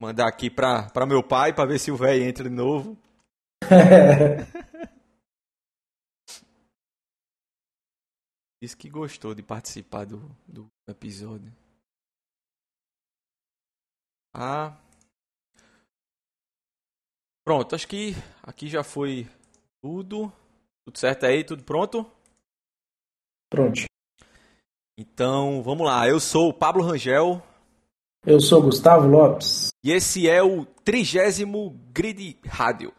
Mandar aqui para meu pai para ver se o velho entra de novo. Disse que gostou de participar do, do episódio. Ah. Pronto, acho que aqui já foi tudo. Tudo certo aí? Tudo pronto? Pronto. Então, vamos lá. Eu sou o Pablo Rangel. Eu sou Gustavo Lopes. E esse é o trigésimo Grid Rádio.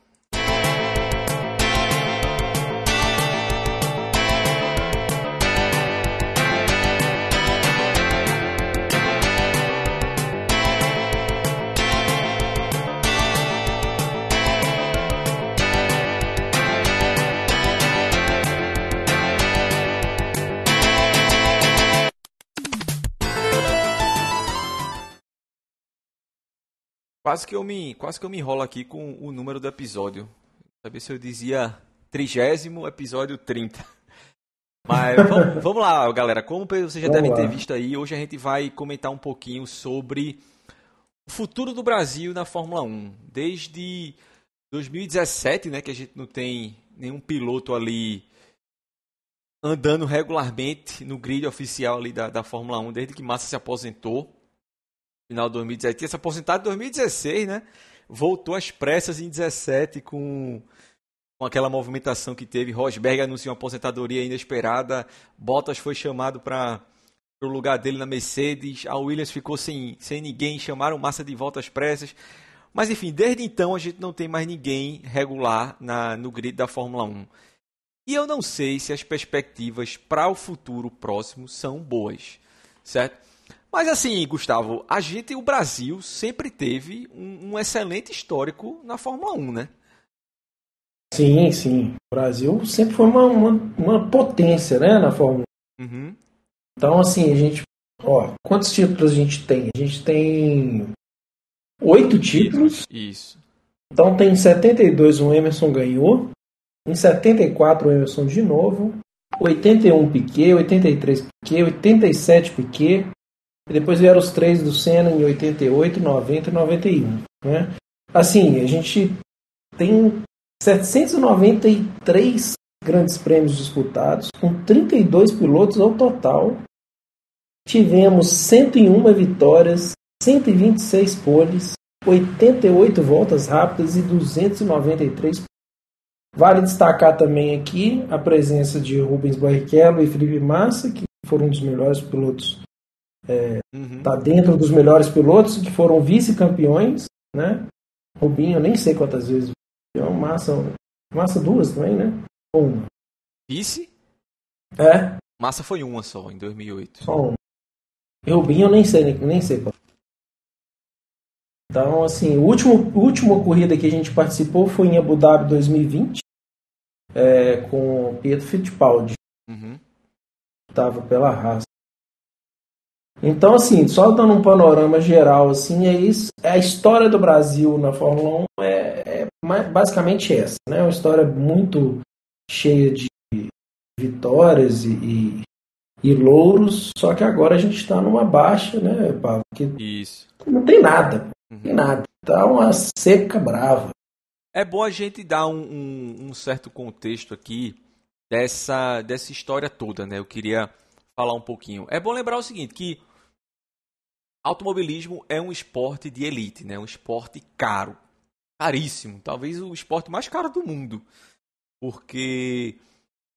Quase que eu me, quase que eu me enrolo aqui com o número do episódio. Saber se eu dizia trigésimo episódio 30. Mas vamos, vamos, lá, galera. Como vocês já vamos devem lá. ter visto aí, hoje a gente vai comentar um pouquinho sobre o futuro do Brasil na Fórmula 1. Desde 2017, né, que a gente não tem nenhum piloto ali andando regularmente no grid oficial ali da, da Fórmula 1, desde que Massa se aposentou final de 2017. Tinha se aposentado em 2016, né? Voltou às pressas em 17 com, com aquela movimentação que teve. Rosberg anunciou uma aposentadoria inesperada. Bottas foi chamado para o lugar dele na Mercedes. A Williams ficou sem, sem ninguém. Chamaram Massa de volta às pressas. Mas enfim, desde então a gente não tem mais ninguém regular na, no grid da Fórmula 1. E eu não sei se as perspectivas para o futuro próximo são boas, certo? Mas assim, Gustavo, a gente, o Brasil, sempre teve um, um excelente histórico na Fórmula 1, né? Sim, sim. O Brasil sempre foi uma, uma, uma potência, né, na Fórmula 1. Uhum. Então, assim, a gente. Ó, quantos títulos a gente tem? A gente tem oito títulos. Isso. Então tem 72 o Emerson ganhou. Em 74 o Emerson de novo. 81 Piquet, 83 Piquet, 87 Piquet, e depois vieram os três do Senna em 88, 90 e 91. Né? Assim, a gente tem 793 grandes prêmios disputados, com 32 pilotos ao total. Tivemos 101 vitórias, 126 poles, 88 voltas rápidas e 293 Vale destacar também aqui a presença de Rubens Barrichello e Felipe Massa, que foram um dos melhores pilotos é, uhum. Tá dentro dos melhores pilotos que foram vice-campeões, né? Rubinho, eu nem sei quantas vezes. Massa, Massa duas também, né? Uma. Vice? É. Massa foi uma só, em 2008. Só uma. E Rubinho eu nem sei, nem sei qual. Então, assim, a última corrida que a gente participou foi em Abu Dhabi 2020, é, com Pietro Fittipaldi. Uhum. Tava pela raça. Então, assim, só dando um panorama geral, assim, é isso. É a história do Brasil na Fórmula 1 é, é basicamente essa, né? Uma história muito cheia de vitórias e, e, e louros, só que agora a gente está numa baixa, né, Pablo? Que isso. Não tem nada, não tem uhum. nada. Tá uma seca brava. É bom a gente dar um, um, um certo contexto aqui dessa, dessa história toda, né? Eu queria falar um pouquinho. É bom lembrar o seguinte, que automobilismo é um esporte de elite, né? Um esporte caro, caríssimo, talvez o esporte mais caro do mundo, porque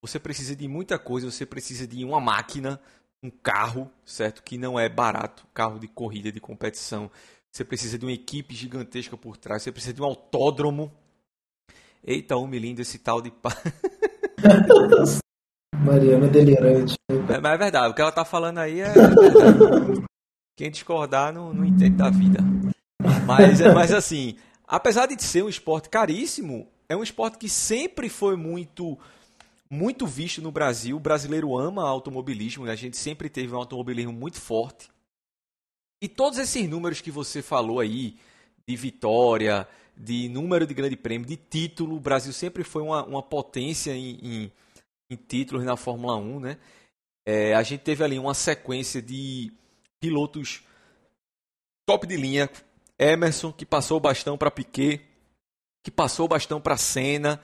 você precisa de muita coisa, você precisa de uma máquina, um carro, certo? Que não é barato, carro de corrida, de competição. Você precisa de uma equipe gigantesca por trás, você precisa de um autódromo. Eita, homem lindo esse tal de. Mariana é delirante. É, mas é verdade, o que ela tá falando aí é. Quem discordar não, não entende da vida. Mas, é, mas assim, apesar de ser um esporte caríssimo, é um esporte que sempre foi muito muito visto no Brasil. O brasileiro ama automobilismo, né? a gente sempre teve um automobilismo muito forte. E todos esses números que você falou aí, de vitória, de número de grande prêmio, de título, o Brasil sempre foi uma, uma potência em, em em títulos na Fórmula 1, né? É, a gente teve ali uma sequência de pilotos top de linha, Emerson, que passou o bastão para Piquet, que passou o bastão para Senna.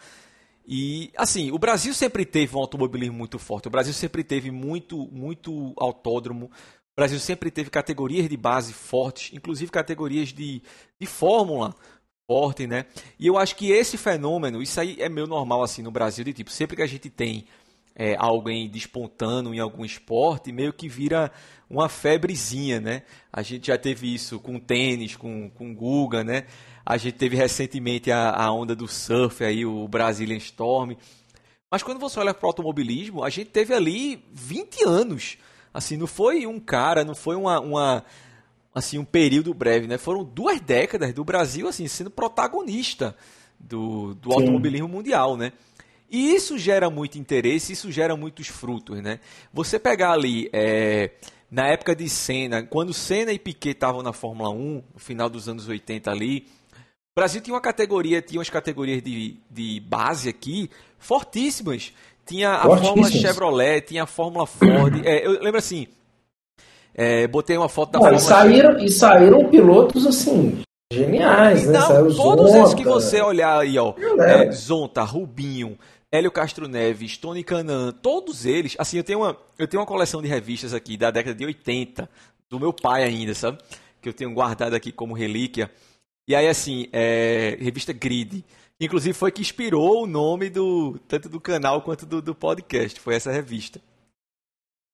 E, assim, o Brasil sempre teve um automobilismo muito forte. O Brasil sempre teve muito, muito autódromo. O Brasil sempre teve categorias de base fortes, inclusive categorias de, de fórmula forte, né? E eu acho que esse fenômeno, isso aí é meio normal assim no Brasil, de tipo, sempre que a gente tem é, alguém despontando em algum esporte, meio que vira uma febrezinha, né? A gente já teve isso com tênis, com, com Guga, né? A gente teve recentemente a, a onda do surf aí, o Brazilian Storm. Mas quando você olha para o automobilismo, a gente teve ali 20 anos Assim, não foi um cara, não foi uma, uma assim um período breve, né? Foram duas décadas do Brasil assim sendo protagonista do, do automobilismo mundial, né? E isso gera muito interesse, isso gera muitos frutos, né? Você pegar ali é, na época de Senna, quando Senna e Piquet estavam na Fórmula 1, no final dos anos 80 ali, o Brasil tinha uma categoria, tinha umas categorias de, de base aqui fortíssimas. Tinha a Fórmula Chevrolet, tinha a Fórmula Ford. É, eu lembro assim, é, botei uma foto da Fórmula e saíram, e saíram pilotos assim, geniais, né? Não, todos Zonta, esses que você olhar aí, ó. É, Zonta, Rubinho, Hélio Castro Neves, Tony Canan, todos eles. Assim, eu tenho, uma, eu tenho uma coleção de revistas aqui da década de 80, do meu pai ainda, sabe? Que eu tenho guardado aqui como relíquia. E aí, assim, é, revista Grid. Inclusive foi que inspirou o nome do tanto do canal quanto do, do podcast. Foi essa revista.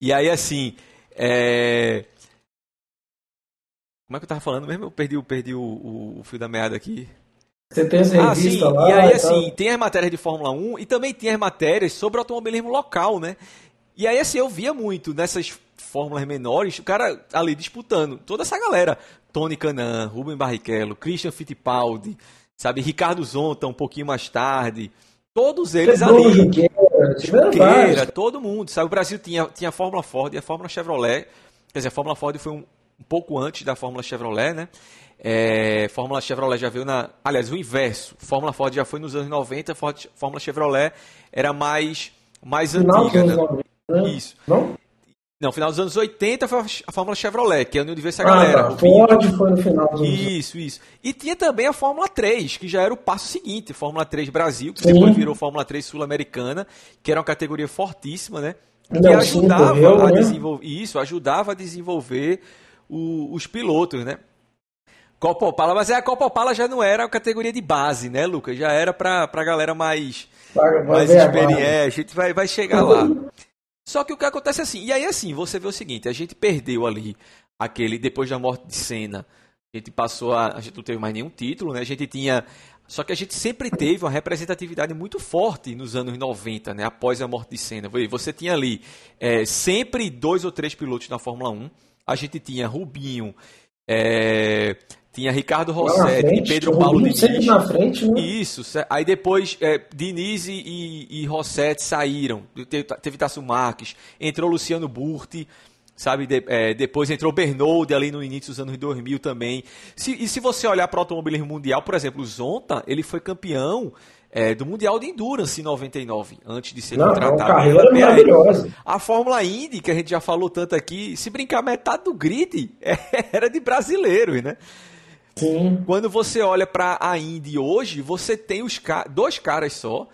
E aí, assim. É... Como é que eu tava falando mesmo? Eu perdi, eu perdi o, o, o fio da meada aqui. Você tem essa ah, revista ah, lá? E aí, assim, tem as matérias de Fórmula 1 e também tem as matérias sobre automobilismo local, né? E aí, assim, eu via muito nessas fórmulas menores, o cara ali disputando. Toda essa galera. Tony Canan, Ruben Barrichello, Christian Fittipaldi, sabe? Ricardo Zonta um pouquinho mais tarde. Todos eles ali. Junqueira todo mundo, sabe? O Brasil tinha, tinha a Fórmula Ford e a Fórmula Chevrolet. Quer dizer, a Fórmula Ford foi um, um pouco antes da Fórmula Chevrolet, né? É, Fórmula Chevrolet já veio na. Aliás, o inverso. Fórmula Ford já foi nos anos 90, Fórmula Chevrolet era mais, mais antiga. Né? 90, né? Isso. Não? Não, final dos anos 80 foi a Fórmula Chevrolet, que é onde veio essa galera. Ah, Ford foi no final dos anos Isso, isso. E tinha também a Fórmula 3, que já era o passo seguinte. Fórmula 3 Brasil, que sim. depois virou Fórmula 3 Sul-Americana, que era uma categoria fortíssima, né? Que Não, ajudava sim, a né? desenvolver. Isso, ajudava a desenvolver o, os pilotos, né? Copa Opala, mas é, a Copa Opala já não era a categoria de base, né, Lucas? Já era para a galera mais, vai, vai mais experiente. A gente vai, vai chegar lá. Só que o que acontece é assim, e aí assim, você vê o seguinte, a gente perdeu ali aquele, depois da morte de Senna, a gente passou a, a gente não teve mais nenhum título, né? A gente tinha, só que a gente sempre teve uma representatividade muito forte nos anos 90, né? Após a morte de Senna. Você tinha ali é, sempre dois ou três pilotos na Fórmula 1. A gente tinha Rubinho, é, tinha Ricardo Rossetti e Pedro Paulo Diniz. Sempre na frente, né? Isso. Aí depois é, Diniz e, e Rossetti saíram. Teve, teve Tasso Marques. Entrou Luciano Burti. Sabe, de, é, depois entrou Bernold ali no início dos anos 2000 também. Se, e se você olhar para o automobilismo mundial, por exemplo, o Zonta, ele foi campeão é, do Mundial de Endurance em 99, antes de ser Não, contratado é pela maravilhosa. A Fórmula Indy, que a gente já falou tanto aqui, se brincar metade do grid, era de brasileiros, né? Sim. Quando você olha para a Indy hoje, você tem os ca dois caras só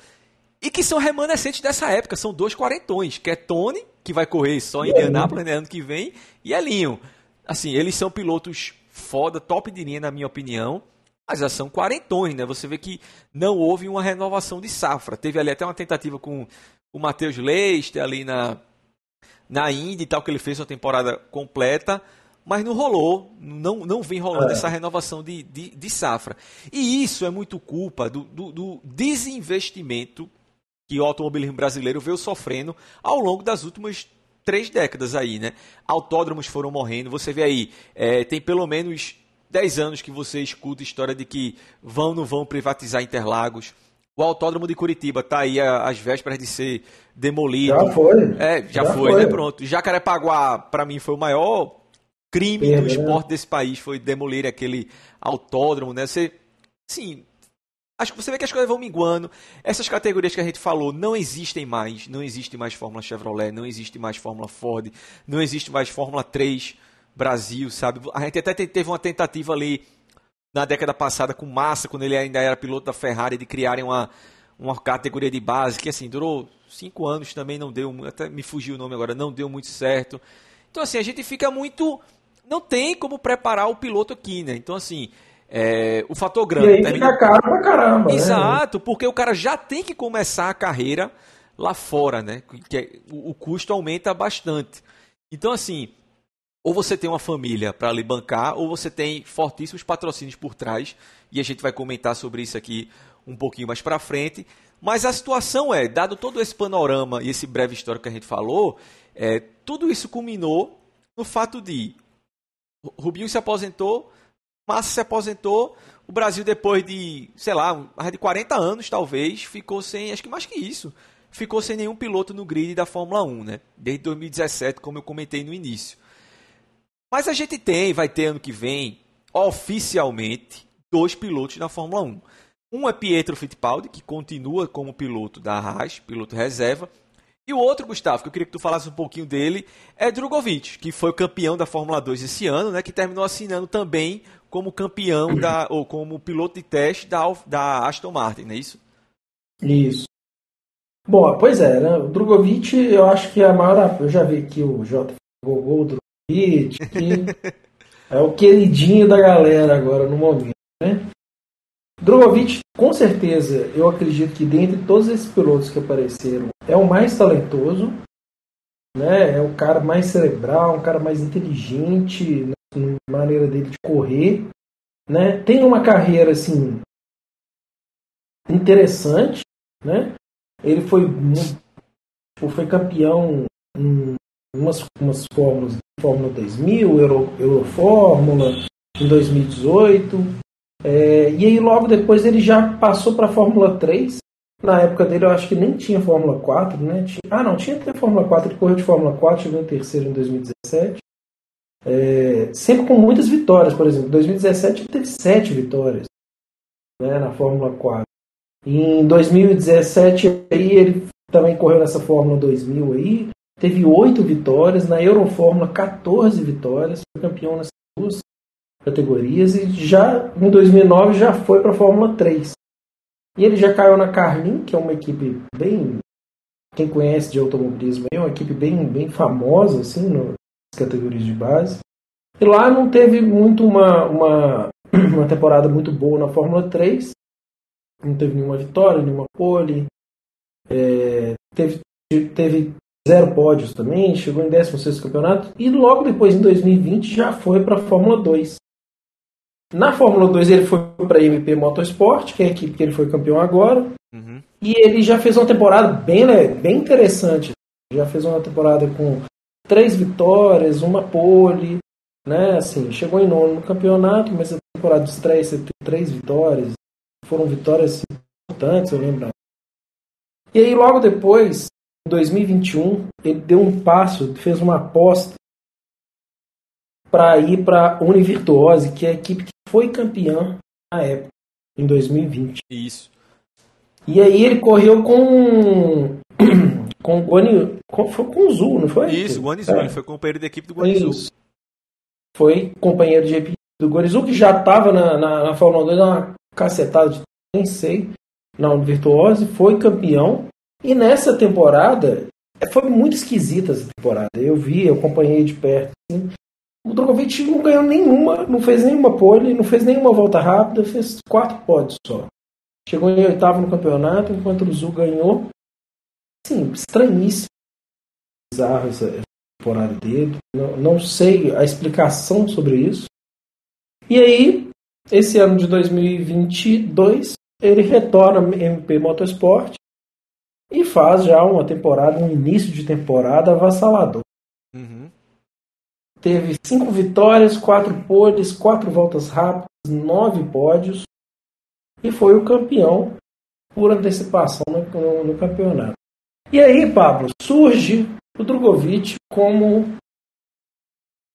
e que são remanescentes dessa época, são dois quarentões, que é Tony, que vai correr só em Indianápolis né, ano que vem, e Elinho. Assim, eles são pilotos foda, top de linha na minha opinião, mas já são quarentões, né? Você vê que não houve uma renovação de safra. Teve ali até uma tentativa com o Matheus Leister ali na na Indy e tal que ele fez uma temporada completa, mas não rolou, não, não vem rolando é. essa renovação de, de, de, safra. E isso é muito culpa do, do, do, desinvestimento que o automobilismo brasileiro veio sofrendo ao longo das últimas três décadas aí, né? Autódromos foram morrendo, você vê aí, é, tem pelo menos 10 anos que você escuta a história de que vão não vão privatizar Interlagos. O autódromo de Curitiba está aí às vésperas de ser demolido. Já foi. É, já, já foi, foi, né? Pronto. Jacarepaguá, para mim, foi o maior crime do né? esporte desse país foi demolir aquele autódromo, né? Você, sim, acho que você vê que as coisas vão minguando. Essas categorias que a gente falou não existem mais. Não existe mais Fórmula Chevrolet, não existe mais Fórmula Ford, não existe mais Fórmula 3 Brasil, sabe? A gente até teve uma tentativa ali na década passada com Massa, quando ele ainda era piloto da Ferrari, de criarem uma, uma categoria de base que assim durou cinco anos também não deu, até me fugiu o nome agora, não deu muito certo. Então assim a gente fica muito, não tem como preparar o piloto aqui, né? Então assim é, o fator grande. E aí termina... fica caro pra caramba. Né? Exato, né? porque o cara já tem que começar a carreira lá fora, né? Que é, o, o custo aumenta bastante. Então assim ou você tem uma família para lhe bancar, ou você tem fortíssimos patrocínios por trás, e a gente vai comentar sobre isso aqui um pouquinho mais para frente. Mas a situação é, dado todo esse panorama e esse breve histórico que a gente falou, é, tudo isso culminou no fato de Rubinho se aposentou, Massa se aposentou, o Brasil depois de, sei lá, de 40 anos talvez, ficou sem, acho que mais que isso, ficou sem nenhum piloto no grid da Fórmula 1, né? Desde 2017, como eu comentei no início. Mas a gente tem, vai ter ano que vem, oficialmente, dois pilotos na Fórmula 1. Um é Pietro Fittipaldi, que continua como piloto da Haas, piloto reserva. E o outro, Gustavo, que eu queria que tu falasse um pouquinho dele, é Drogovic, que foi campeão da Fórmula 2 esse ano, né, que terminou assinando também como campeão da, ou como piloto de teste da, da Aston Martin, não é isso? Isso. Bom, pois é, né? O Drogovic, eu acho que a maior. Eu já vi aqui o J. Gogol, o Drogovic, que é o queridinho da galera agora no momento, né? Drogovic, com certeza, eu acredito que dentre todos esses pilotos que apareceram, é o mais talentoso, né? É o cara mais cerebral, um cara mais inteligente na maneira dele de correr, né? Tem uma carreira assim interessante, né? Ele foi tipo, foi campeão em umas, umas fórmulas, Fórmula 2000, Euro, Eurofórmula em 2018, é, e aí logo depois ele já passou para a Fórmula 3. Na época dele eu acho que nem tinha Fórmula 4, né? Tinha, ah não, tinha até Fórmula 4, ele correu de Fórmula 4, chegou em terceiro em 2017. É, sempre com muitas vitórias, por exemplo. Em 2017 ele teve sete vitórias né, na Fórmula 4. Em 2017 aí ele também correu nessa Fórmula 2000 aí, teve oito vitórias, na Eurofórmula 14 vitórias, foi campeão nessas duas categorias e já em 2009 já foi para a Fórmula 3. E ele já caiu na Carlin, que é uma equipe bem quem conhece de automobilismo é uma equipe bem bem famosa assim nas categorias de base. E lá não teve muito uma, uma, uma temporada muito boa na Fórmula 3. Não teve nenhuma vitória, nenhuma pole. É, teve, teve zero pódios também, chegou em 16 campeonato. E logo depois, em 2020, já foi para a Fórmula 2. Na Fórmula 2 ele foi para a MP Motorsport, que é a equipe que ele foi campeão agora. Uhum. E ele já fez uma temporada bem, bem interessante. Já fez uma temporada com três vitórias, uma pole, né? Assim, chegou em nono no campeonato, mas a temporada de estreia três vitórias. Foram vitórias importantes, eu lembro. E aí logo depois, em 2021, ele deu um passo, fez uma aposta para ir para a Univirtuose, que é a equipe que foi campeã na época, em 2020. Isso. E aí ele correu com com o Guani, com, foi com o Zul, não foi? Isso, Guanizu, é. ele foi companheiro da equipe do Guanizu. Isso. Foi companheiro de equipe do Guanizu, que já estava na, na, na Fórmula 2, uma cacetada de nem sei, na Virtuose, foi campeão. E nessa temporada, foi muito esquisita essa temporada. Eu vi, eu acompanhei de perto. Assim, o Drogovic não ganhou nenhuma, não fez nenhuma pole, não fez nenhuma volta rápida, fez quatro pódios só. Chegou em oitavo no campeonato, enquanto o Zul ganhou. Sim, estranhíssimo. Bizarro essa temporada dele. Não, não sei a explicação sobre isso. E aí, esse ano de 2022, ele retorna MP Motorsport e faz já uma temporada, um início de temporada avassalador. Uhum teve cinco vitórias, quatro poles, quatro voltas rápidas, nove pódios e foi o campeão por antecipação no, no, campeonato. E aí, Pablo, surge o Drogovic como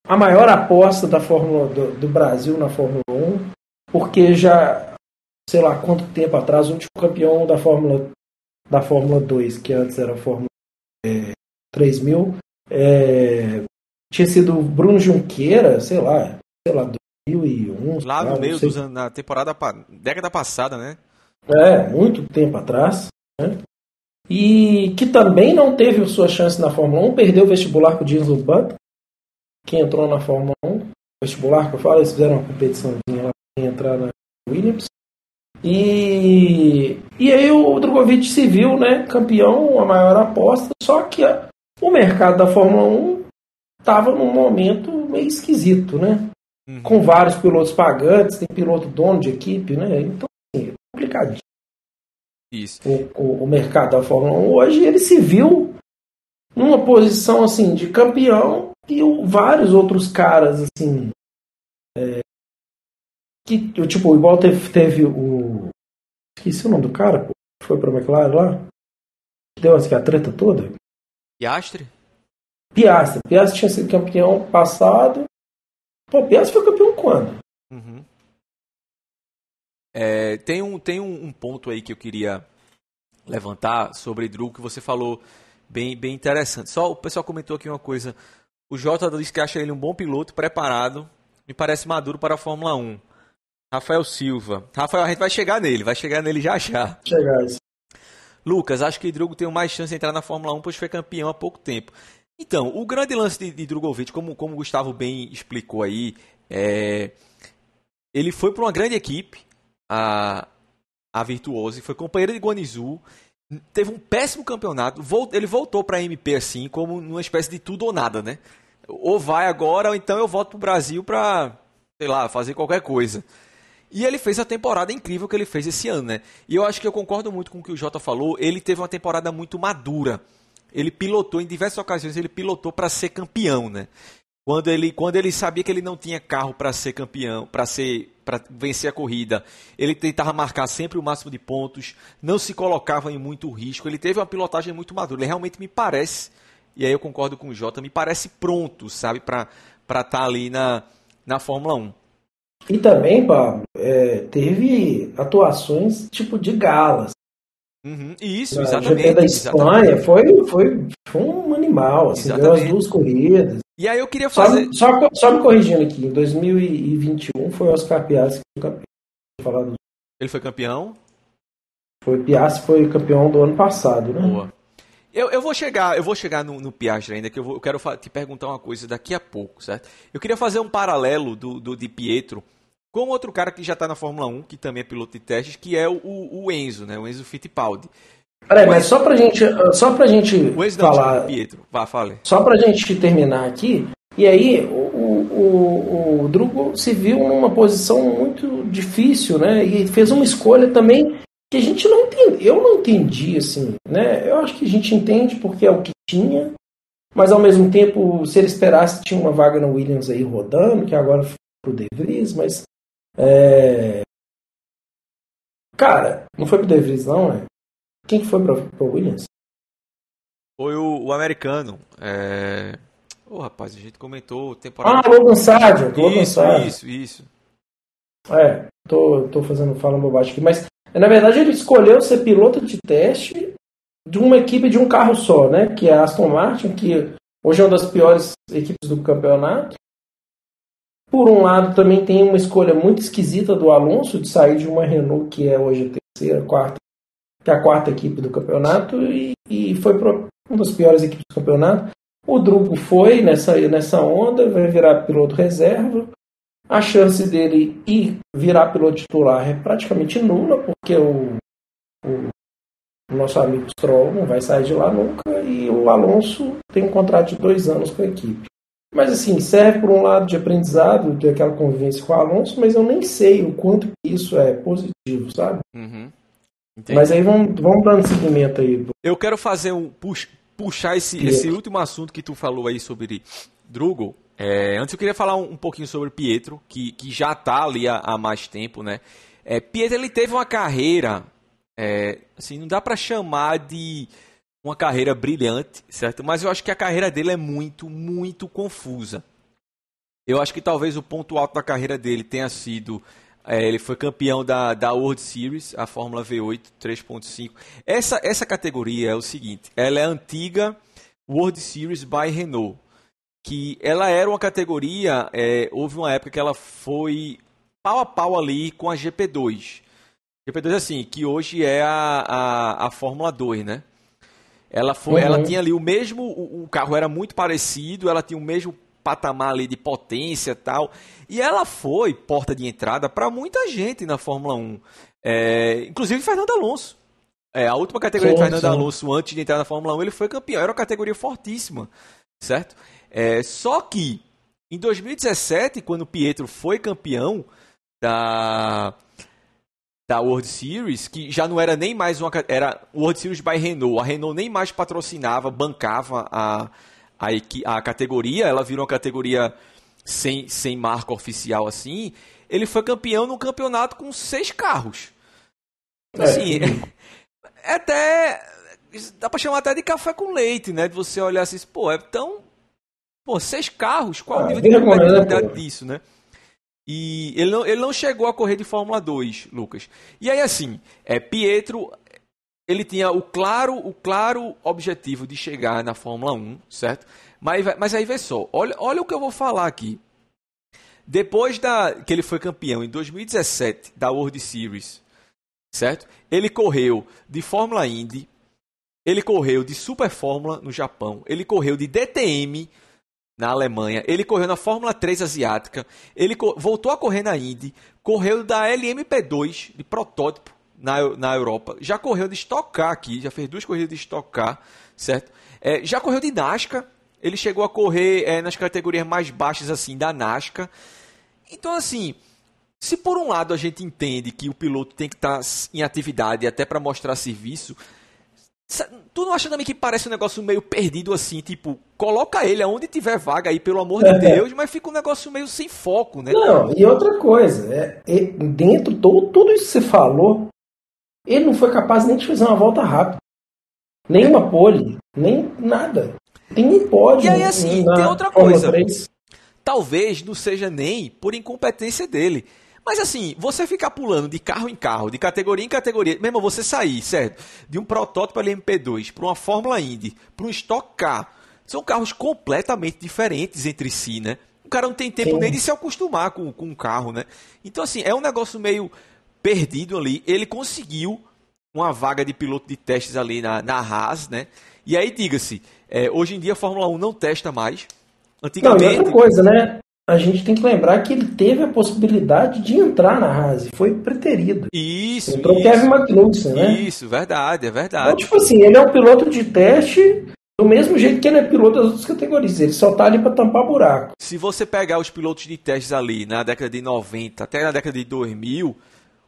a maior aposta da Fórmula do, do, Brasil na Fórmula 1, porque já sei lá quanto tempo atrás o último campeão da Fórmula da Fórmula 2, que antes era a Fórmula é, 3000, é, tinha sido Bruno Junqueira, sei lá, sei lá, 2001. Lá no meio dos anos, na temporada, década passada, né? É, muito tempo atrás. Né? E que também não teve sua chance na Fórmula 1, perdeu o vestibular com o Diesel Button, que entrou na Fórmula 1. Vestibular que eu falo, eles fizeram uma competiçãozinha lá para entrar na Williams. E, e aí o Drogovic se viu né, campeão, a maior aposta, só que o mercado da Fórmula 1 estava num momento meio esquisito, né? Uhum. Com vários pilotos pagantes, tem piloto dono de equipe, né? Então, assim, é complicadinho. Isso. O, o, o, mercado da Fórmula 1 hoje, ele se viu numa posição, assim, de campeão e o, vários outros caras, assim, é, que, tipo, igual teve, teve o... Esqueci o nome do cara, pô, foi pra McLaren lá, deu assim, a treta toda. Piastre? Piastre. Piastre tinha sido campeão passado. Pô, Piastre foi campeão quando? Uhum. É, tem um, tem um, um, ponto aí que eu queria levantar sobre Drew que você falou bem, bem interessante. Só o pessoal comentou aqui uma coisa. O Jota disse que acha ele um bom piloto, preparado, me parece maduro para a Fórmula 1. Rafael Silva. Rafael, a gente vai chegar nele, vai chegar nele já já. Chegar. Lucas, acho que Drogo tem mais chance de entrar na Fórmula 1, pois foi campeão há pouco tempo. Então, o grande lance de, de Drogovic, como, como o Gustavo bem explicou aí, é, ele foi para uma grande equipe, a, a Virtuose, foi companheiro de Guanizu, teve um péssimo campeonato, volt, ele voltou para a MP assim, como numa espécie de tudo ou nada, né? Ou vai agora, ou então eu volto para o Brasil para, sei lá, fazer qualquer coisa. E ele fez a temporada incrível que ele fez esse ano, né? E eu acho que eu concordo muito com o que o Jota falou. Ele teve uma temporada muito madura. Ele pilotou, em diversas ocasiões, ele pilotou para ser campeão, né? Quando ele, quando ele sabia que ele não tinha carro para ser campeão, para ser para vencer a corrida, ele tentava marcar sempre o máximo de pontos, não se colocava em muito risco. Ele teve uma pilotagem muito madura. Ele realmente me parece, e aí eu concordo com o Jota, me parece pronto, sabe, para estar tá ali na, na Fórmula 1. E também, Pablo, é, teve atuações tipo de galas. Uhum, isso, exatamente. A da Espanha Foi, foi, foi um animal, assim, deu as duas corridas. E aí eu queria fazer. Só, só, só me corrigindo aqui, em 2021 foi o Oscar Piastri que foi campeão. Ele foi campeão? Foi, Piastri foi campeão do ano passado, né? Boa. Eu, eu vou chegar, eu vou chegar no, no Piastri ainda, que eu, vou, eu quero te perguntar uma coisa daqui a pouco, certo? Eu queria fazer um paralelo do, do de Pietro com outro cara que já está na Fórmula 1, que também é piloto de testes, que é o, o Enzo, né? O Enzo Fittipaldi. Peraí, mas só pra gente, só pra gente o Enzo falar... Não, Pietro, vá, fale. Só pra gente terminar aqui, e aí o, o, o Drugo se viu numa posição muito difícil, né? E fez uma escolha também que a gente não entende. Eu não entendi, assim, né? Eu acho que a gente entende porque é o que tinha, mas ao mesmo tempo, se ele esperasse, tinha uma vaga no Williams aí rodando, que agora foi pro De Vries, mas. É... Cara, não foi pro De Vries, não, é? Quem foi pro, pro Williams? Foi o, o americano. É... Ô, oh, rapaz, a gente comentou temporada. Ah, Logan Sargent. Isso, isso, isso. É, tô, tô fazendo, falando bobagem aqui, mas na verdade, ele escolheu ser piloto de teste de uma equipe de um carro só, né? Que é a Aston Martin, que hoje é uma das piores equipes do campeonato. Por um lado, também tem uma escolha muito esquisita do Alonso de sair de uma Renault, que é hoje a terceira, quarta, que é a quarta equipe do campeonato, e, e foi para uma das piores equipes do campeonato. O Drugo foi nessa, nessa onda, vai virar piloto reserva a chance dele ir virar piloto titular é praticamente nula, porque o, o, o nosso amigo Stroll não vai sair de lá nunca e o Alonso tem um contrato de dois anos com a equipe. Mas assim, serve por um lado de aprendizado, de aquela convivência com o Alonso, mas eu nem sei o quanto isso é positivo, sabe? Uhum. Mas aí vamos, vamos dando seguimento aí. Eu quero fazer um. puxar esse, esse último assunto que tu falou aí sobre Drugo é, antes eu queria falar um, um, pouquinho sobre Pietro, que, que já está ali há, há, mais tempo, né? É, Pietro ele teve uma carreira, é, assim, não dá para chamar de uma carreira brilhante, certo? Mas eu acho que a carreira dele é muito, muito confusa. Eu acho que talvez o ponto alto da carreira dele tenha sido é, ele foi campeão da, da World Series, a Fórmula V8 3.5. Essa, essa categoria é o seguinte: ela é a antiga World Series by Renault. que ela era uma categoria, é, houve uma época que ela foi pau a pau ali com a GP2. GP2 assim, que hoje é a, a, a Fórmula 2, né? Ela foi, uhum. ela tinha ali o mesmo, o, o, carro era muito parecido, ela tinha o mesmo patamar ali de potência tal, e ela foi porta de entrada para muita gente na Fórmula 1, é, inclusive Fernando Alonso. É, a última categoria sim, de Fernando sim. Alonso antes de entrar na Fórmula 1, ele foi campeão, era uma categoria fortíssima, certo? É, só que em 2017, quando o Pietro foi campeão da da World Series, que já não era nem mais uma. Era World Series by Renault. A Renault nem mais patrocinava, bancava a, a, a categoria, ela virou uma categoria sem, sem marca oficial assim. Ele foi campeão num campeonato com seis carros. Então, assim, é. é até. Dá pra chamar até de café com leite, né? De você olhar assim, pô, é tão. Pô, seis carros, qual ah, o nível de competitividade disso, né? E ele não, ele não chegou a correr de Fórmula 2, Lucas. E aí, assim, é, Pietro, ele tinha o claro, o claro objetivo de chegar na Fórmula 1, certo? Mas, mas aí vê só, olha, olha o que eu vou falar aqui. Depois da que ele foi campeão em 2017 da World Series, certo? Ele correu de Fórmula Indy, ele correu de Super Fórmula no Japão, ele correu de DTM na Alemanha, ele correu na Fórmula 3 asiática, ele voltou a correr na Indy, correu da LMP2 de protótipo na, na Europa, já correu de Stock Car aqui, já fez duas corridas de Stock Car, certo? É, já correu de NASCAR, ele chegou a correr é, nas categorias mais baixas assim da NASCAR. Então assim, se por um lado a gente entende que o piloto tem que estar em atividade até para mostrar serviço, Tu não acha também que parece um negócio meio perdido assim, tipo, coloca ele aonde tiver vaga aí, pelo amor de é. Deus, mas fica um negócio meio sem foco, né? Não, e outra coisa, é, é, dentro de todo, tudo isso que você falou, ele não foi capaz nem de fazer uma volta rápida. Nem uma pole, nem nada. Tem pode. E aí, assim, tem outra coisa. 3. Talvez não seja nem por incompetência dele. Mas assim, você ficar pulando de carro em carro, de categoria em categoria, mesmo você sair, certo? De um protótipo LMP2 para uma Fórmula Indy, para um Stock Car, são carros completamente diferentes entre si, né? O cara não tem tempo Sim. nem de se acostumar com, com um carro, né? Então, assim, é um negócio meio perdido ali. Ele conseguiu uma vaga de piloto de testes ali na, na Haas, né? E aí, diga-se, é, hoje em dia a Fórmula 1 não testa mais. Antigamente. Não, outra coisa, né? A gente tem que lembrar que ele teve a possibilidade de entrar na Haas, foi preterido. Isso, Entrou isso. Kevin Magnussen, né? Isso, verdade, é verdade. Então, tipo assim, ele é um piloto de teste do mesmo jeito que ele é piloto das outras categorias. Ele só tá ali para tampar buraco. Se você pegar os pilotos de testes ali na década de 90 até na década de 2000,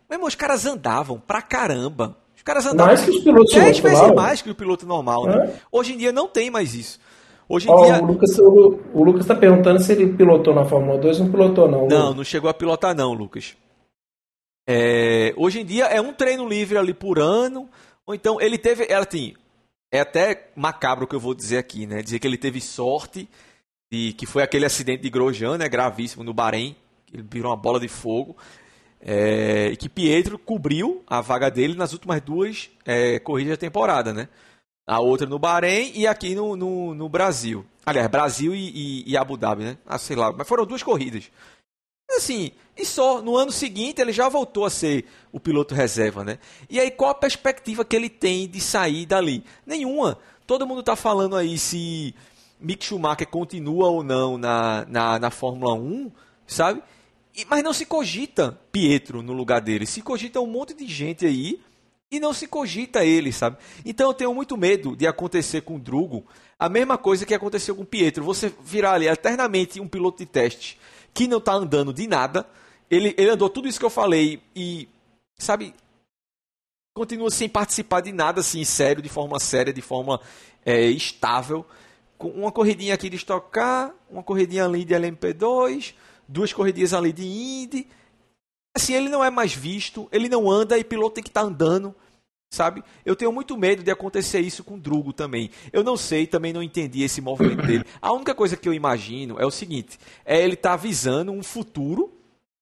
mesmo os caras andavam pra caramba. Os caras andavam mais que os pilotos 10 vezes mais que o piloto normal, né? É. Hoje em dia não tem mais isso. Hoje em oh, dia... O Lucas, o, o Lucas está perguntando se ele pilotou na Fórmula 2 ou não pilotou, não. Não, Lucas. não chegou a pilotar, não, Lucas. É, hoje em dia é um treino livre ali por ano. Ou então ele teve. Ela tem. É até macabro o que eu vou dizer aqui, né? Dizer que ele teve sorte de que foi aquele acidente de Grosjean, né? Gravíssimo no Bahrein. Ele virou uma bola de fogo. É, e que Pietro cobriu a vaga dele nas últimas duas é, corridas da temporada, né? A outra no Bahrein e aqui no, no, no Brasil. Aliás, Brasil e, e, e, Abu Dhabi, né? Ah, sei lá, mas foram duas corridas. Assim, e só no ano seguinte ele já voltou a ser o piloto reserva, né? E aí qual a perspectiva que ele tem de sair dali? Nenhuma. Todo mundo está falando aí se Mick Schumacher continua ou não na, na, na Fórmula 1, sabe? E, mas não se cogita Pietro no lugar dele. Se cogita um monte de gente aí e não se cogita ele, sabe? Então eu tenho muito medo de acontecer com o Drugo a mesma coisa que aconteceu com o Pietro. Você virar ali eternamente um piloto de teste que não está andando de nada. Ele, ele andou tudo isso que eu falei e, sabe, continua sem participar de nada assim, sério, de forma séria, de forma é, estável. Com uma corridinha aqui de Stock Car, uma corridinha ali de LMP2, duas corridinhas ali de Indy. Assim, ele não é mais visto, ele não anda e piloto tem que estar tá andando sabe? Eu tenho muito medo de acontecer isso com o Drugo também. Eu não sei, também não entendi esse movimento dele. A única coisa que eu imagino é o seguinte: é ele tá visando um futuro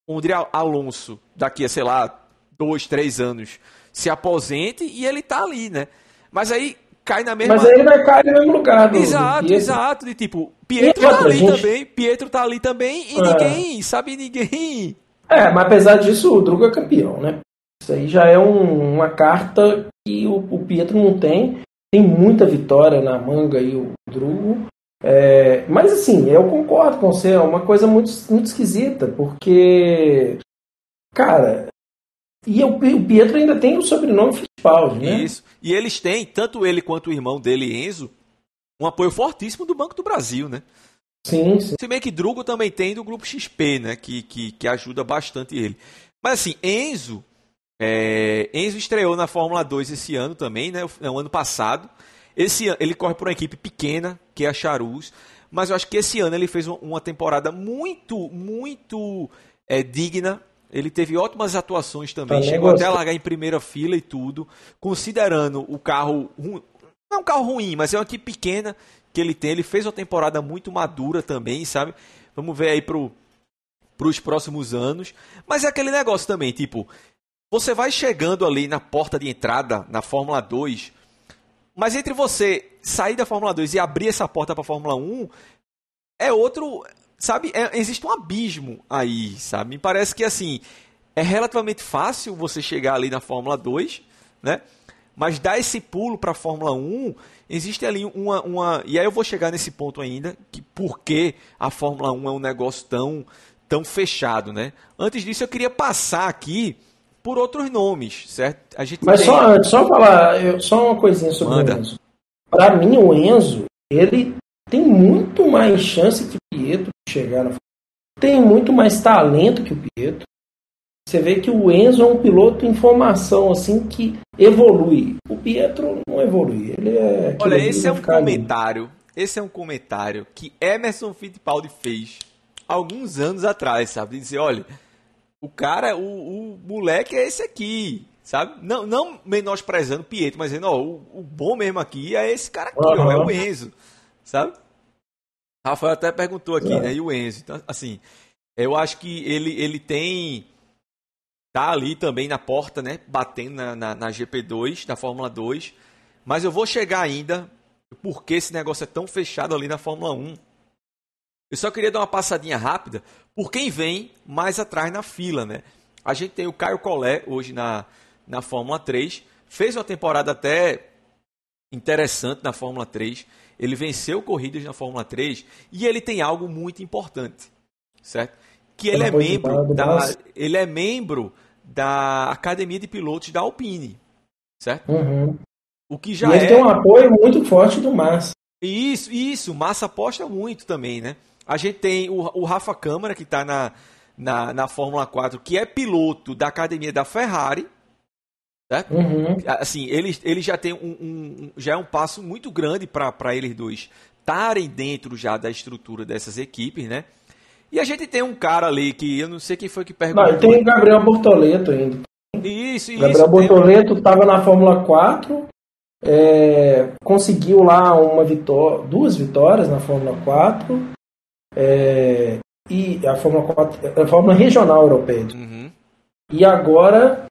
onde Alonso, daqui a, sei lá, dois, três anos, se aposente e ele tá ali, né? Mas aí cai na mesma. Mas aí ele vai cair no mesmo lugar. Do, exato, do exato. De tipo, Pietro tá ali gente... também. Pietro tá ali também e é. ninguém, sabe, ninguém. É, mas apesar disso, o Drugo é campeão, né? Isso aí já é um, uma carta que o, o, Pietro não tem. Tem muita vitória na manga aí, o Drugo. É, mas assim, eu concordo com você, é uma coisa muito, muito esquisita, porque, cara, e o, o Pietro ainda tem o sobrenome Fittipaldi, né? Isso. E eles têm, tanto ele quanto o irmão dele, Enzo, um apoio fortíssimo do Banco do Brasil, né? Sim, sim. Se bem que Drugo também tem do grupo XP, né? Que, que, que ajuda bastante ele. Mas assim, Enzo. É, Enzo estreou na Fórmula 2 esse ano também, né? No ano passado. Esse ele corre por uma equipe pequena, que é a Charus, mas eu acho que esse ano ele fez uma temporada muito, muito é, digna. Ele teve ótimas atuações também, também chegou até a largar em primeira fila e tudo, considerando o carro não é um carro ruim, mas é uma equipe pequena que ele tem. Ele fez uma temporada muito madura também, sabe? Vamos ver aí pro para os próximos anos. Mas é aquele negócio também, tipo, você vai chegando ali na porta de entrada na Fórmula 2, mas entre você sair da Fórmula 2 e abrir essa porta para a Fórmula 1, é outro. Sabe? É, existe um abismo aí, sabe? Me parece que assim. É relativamente fácil você chegar ali na Fórmula 2, né? Mas dar esse pulo para a Fórmula 1, existe ali uma, uma. E aí eu vou chegar nesse ponto ainda, que por que a Fórmula 1 é um negócio tão, tão fechado, né? Antes disso, eu queria passar aqui por outros nomes, certo? A gente Mas tem... só só falar, eu, só uma coisinha sobre Manda. o Enzo. Para mim, o Enzo, ele tem muito mais chance que o Pietro de chegar na tem muito mais talento que o Pietro. Você vê que o Enzo é um piloto em formação assim que evolui. O Pietro não evolui. Ele é Olha, esse é um comentário. Ali. Esse é um comentário que Emerson Fittipaldi fez alguns anos atrás, sabe? Dizer, olha, o cara, o, o moleque é esse aqui, sabe? Não, não menosprezando o Pietro, mas dizendo, ó, o, o, bom mesmo aqui é esse cara aqui, uhum. ó, é o Enzo, sabe? Rafael até perguntou aqui, né? E o Enzo. Então, assim, eu acho que ele, ele tem. Tá ali também na porta, né? Batendo na, na, na GP2, da Fórmula 2. Mas eu vou chegar ainda. Porque esse negócio é tão fechado ali na Fórmula 1. Eu só queria dar uma passadinha rápida por quem vem mais atrás na fila, né? A gente tem o Caio Collet hoje na, na Fórmula 3, fez uma temporada até interessante na Fórmula 3, ele venceu corridas na Fórmula 3 e ele tem algo muito importante, certo? Que ele é membro da ele é membro da Academia de Pilotos da Alpine, certo? Uhum. O que já e ele é... tem um apoio muito forte do Massa. Isso, isso, Massa aposta muito também, né? A gente tem o, o Rafa Câmara, que está na, na, na Fórmula 4, que é piloto da academia da Ferrari. Certo? Uhum. Assim, ele, ele já tem um, um, já é um passo muito grande para eles dois estarem dentro já da estrutura dessas equipes, né? E a gente tem um cara ali que eu não sei quem foi que perguntou. Não, tem o Gabriel Bortoleto ainda. Isso, isso. Gabriel Bortoleto estava na Fórmula 4, é, conseguiu lá uma vitória, duas vitórias na Fórmula 4, é, e a Fórmula 4, a Fórmula Regional Europeia. Uhum. E agora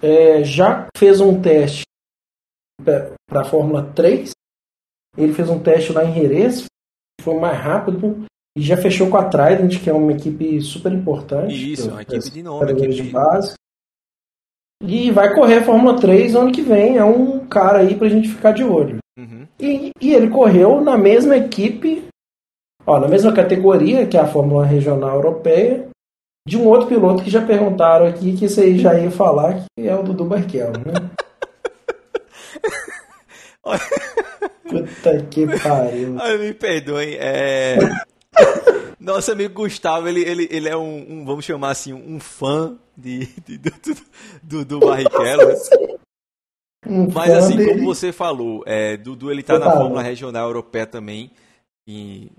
é, já fez um teste para a Fórmula 3. Ele fez um teste lá em Jerez, foi mais rápido e já fechou com a Trident, que é uma equipe super importante. Isso, uma equipe de nome, equipe de base. E vai correr a Fórmula 3 ano que vem. É um cara aí pra gente ficar de olho. Uhum. E, e, ele correu na mesma equipe Ó, na mesma categoria que a Fórmula Regional Europeia, de um outro piloto que já perguntaram aqui, que isso aí já ia falar, que é o Dudu Barrichello, né? Puta que pariu. Ai, me perdoem. É... Nosso amigo Gustavo, ele, ele, ele é um, um, vamos chamar assim, um fã de, de do, do, do Barrichello. Um Mas assim, dele. como você falou, é, Dudu ele tá na Fórmula Regional Europeia também. E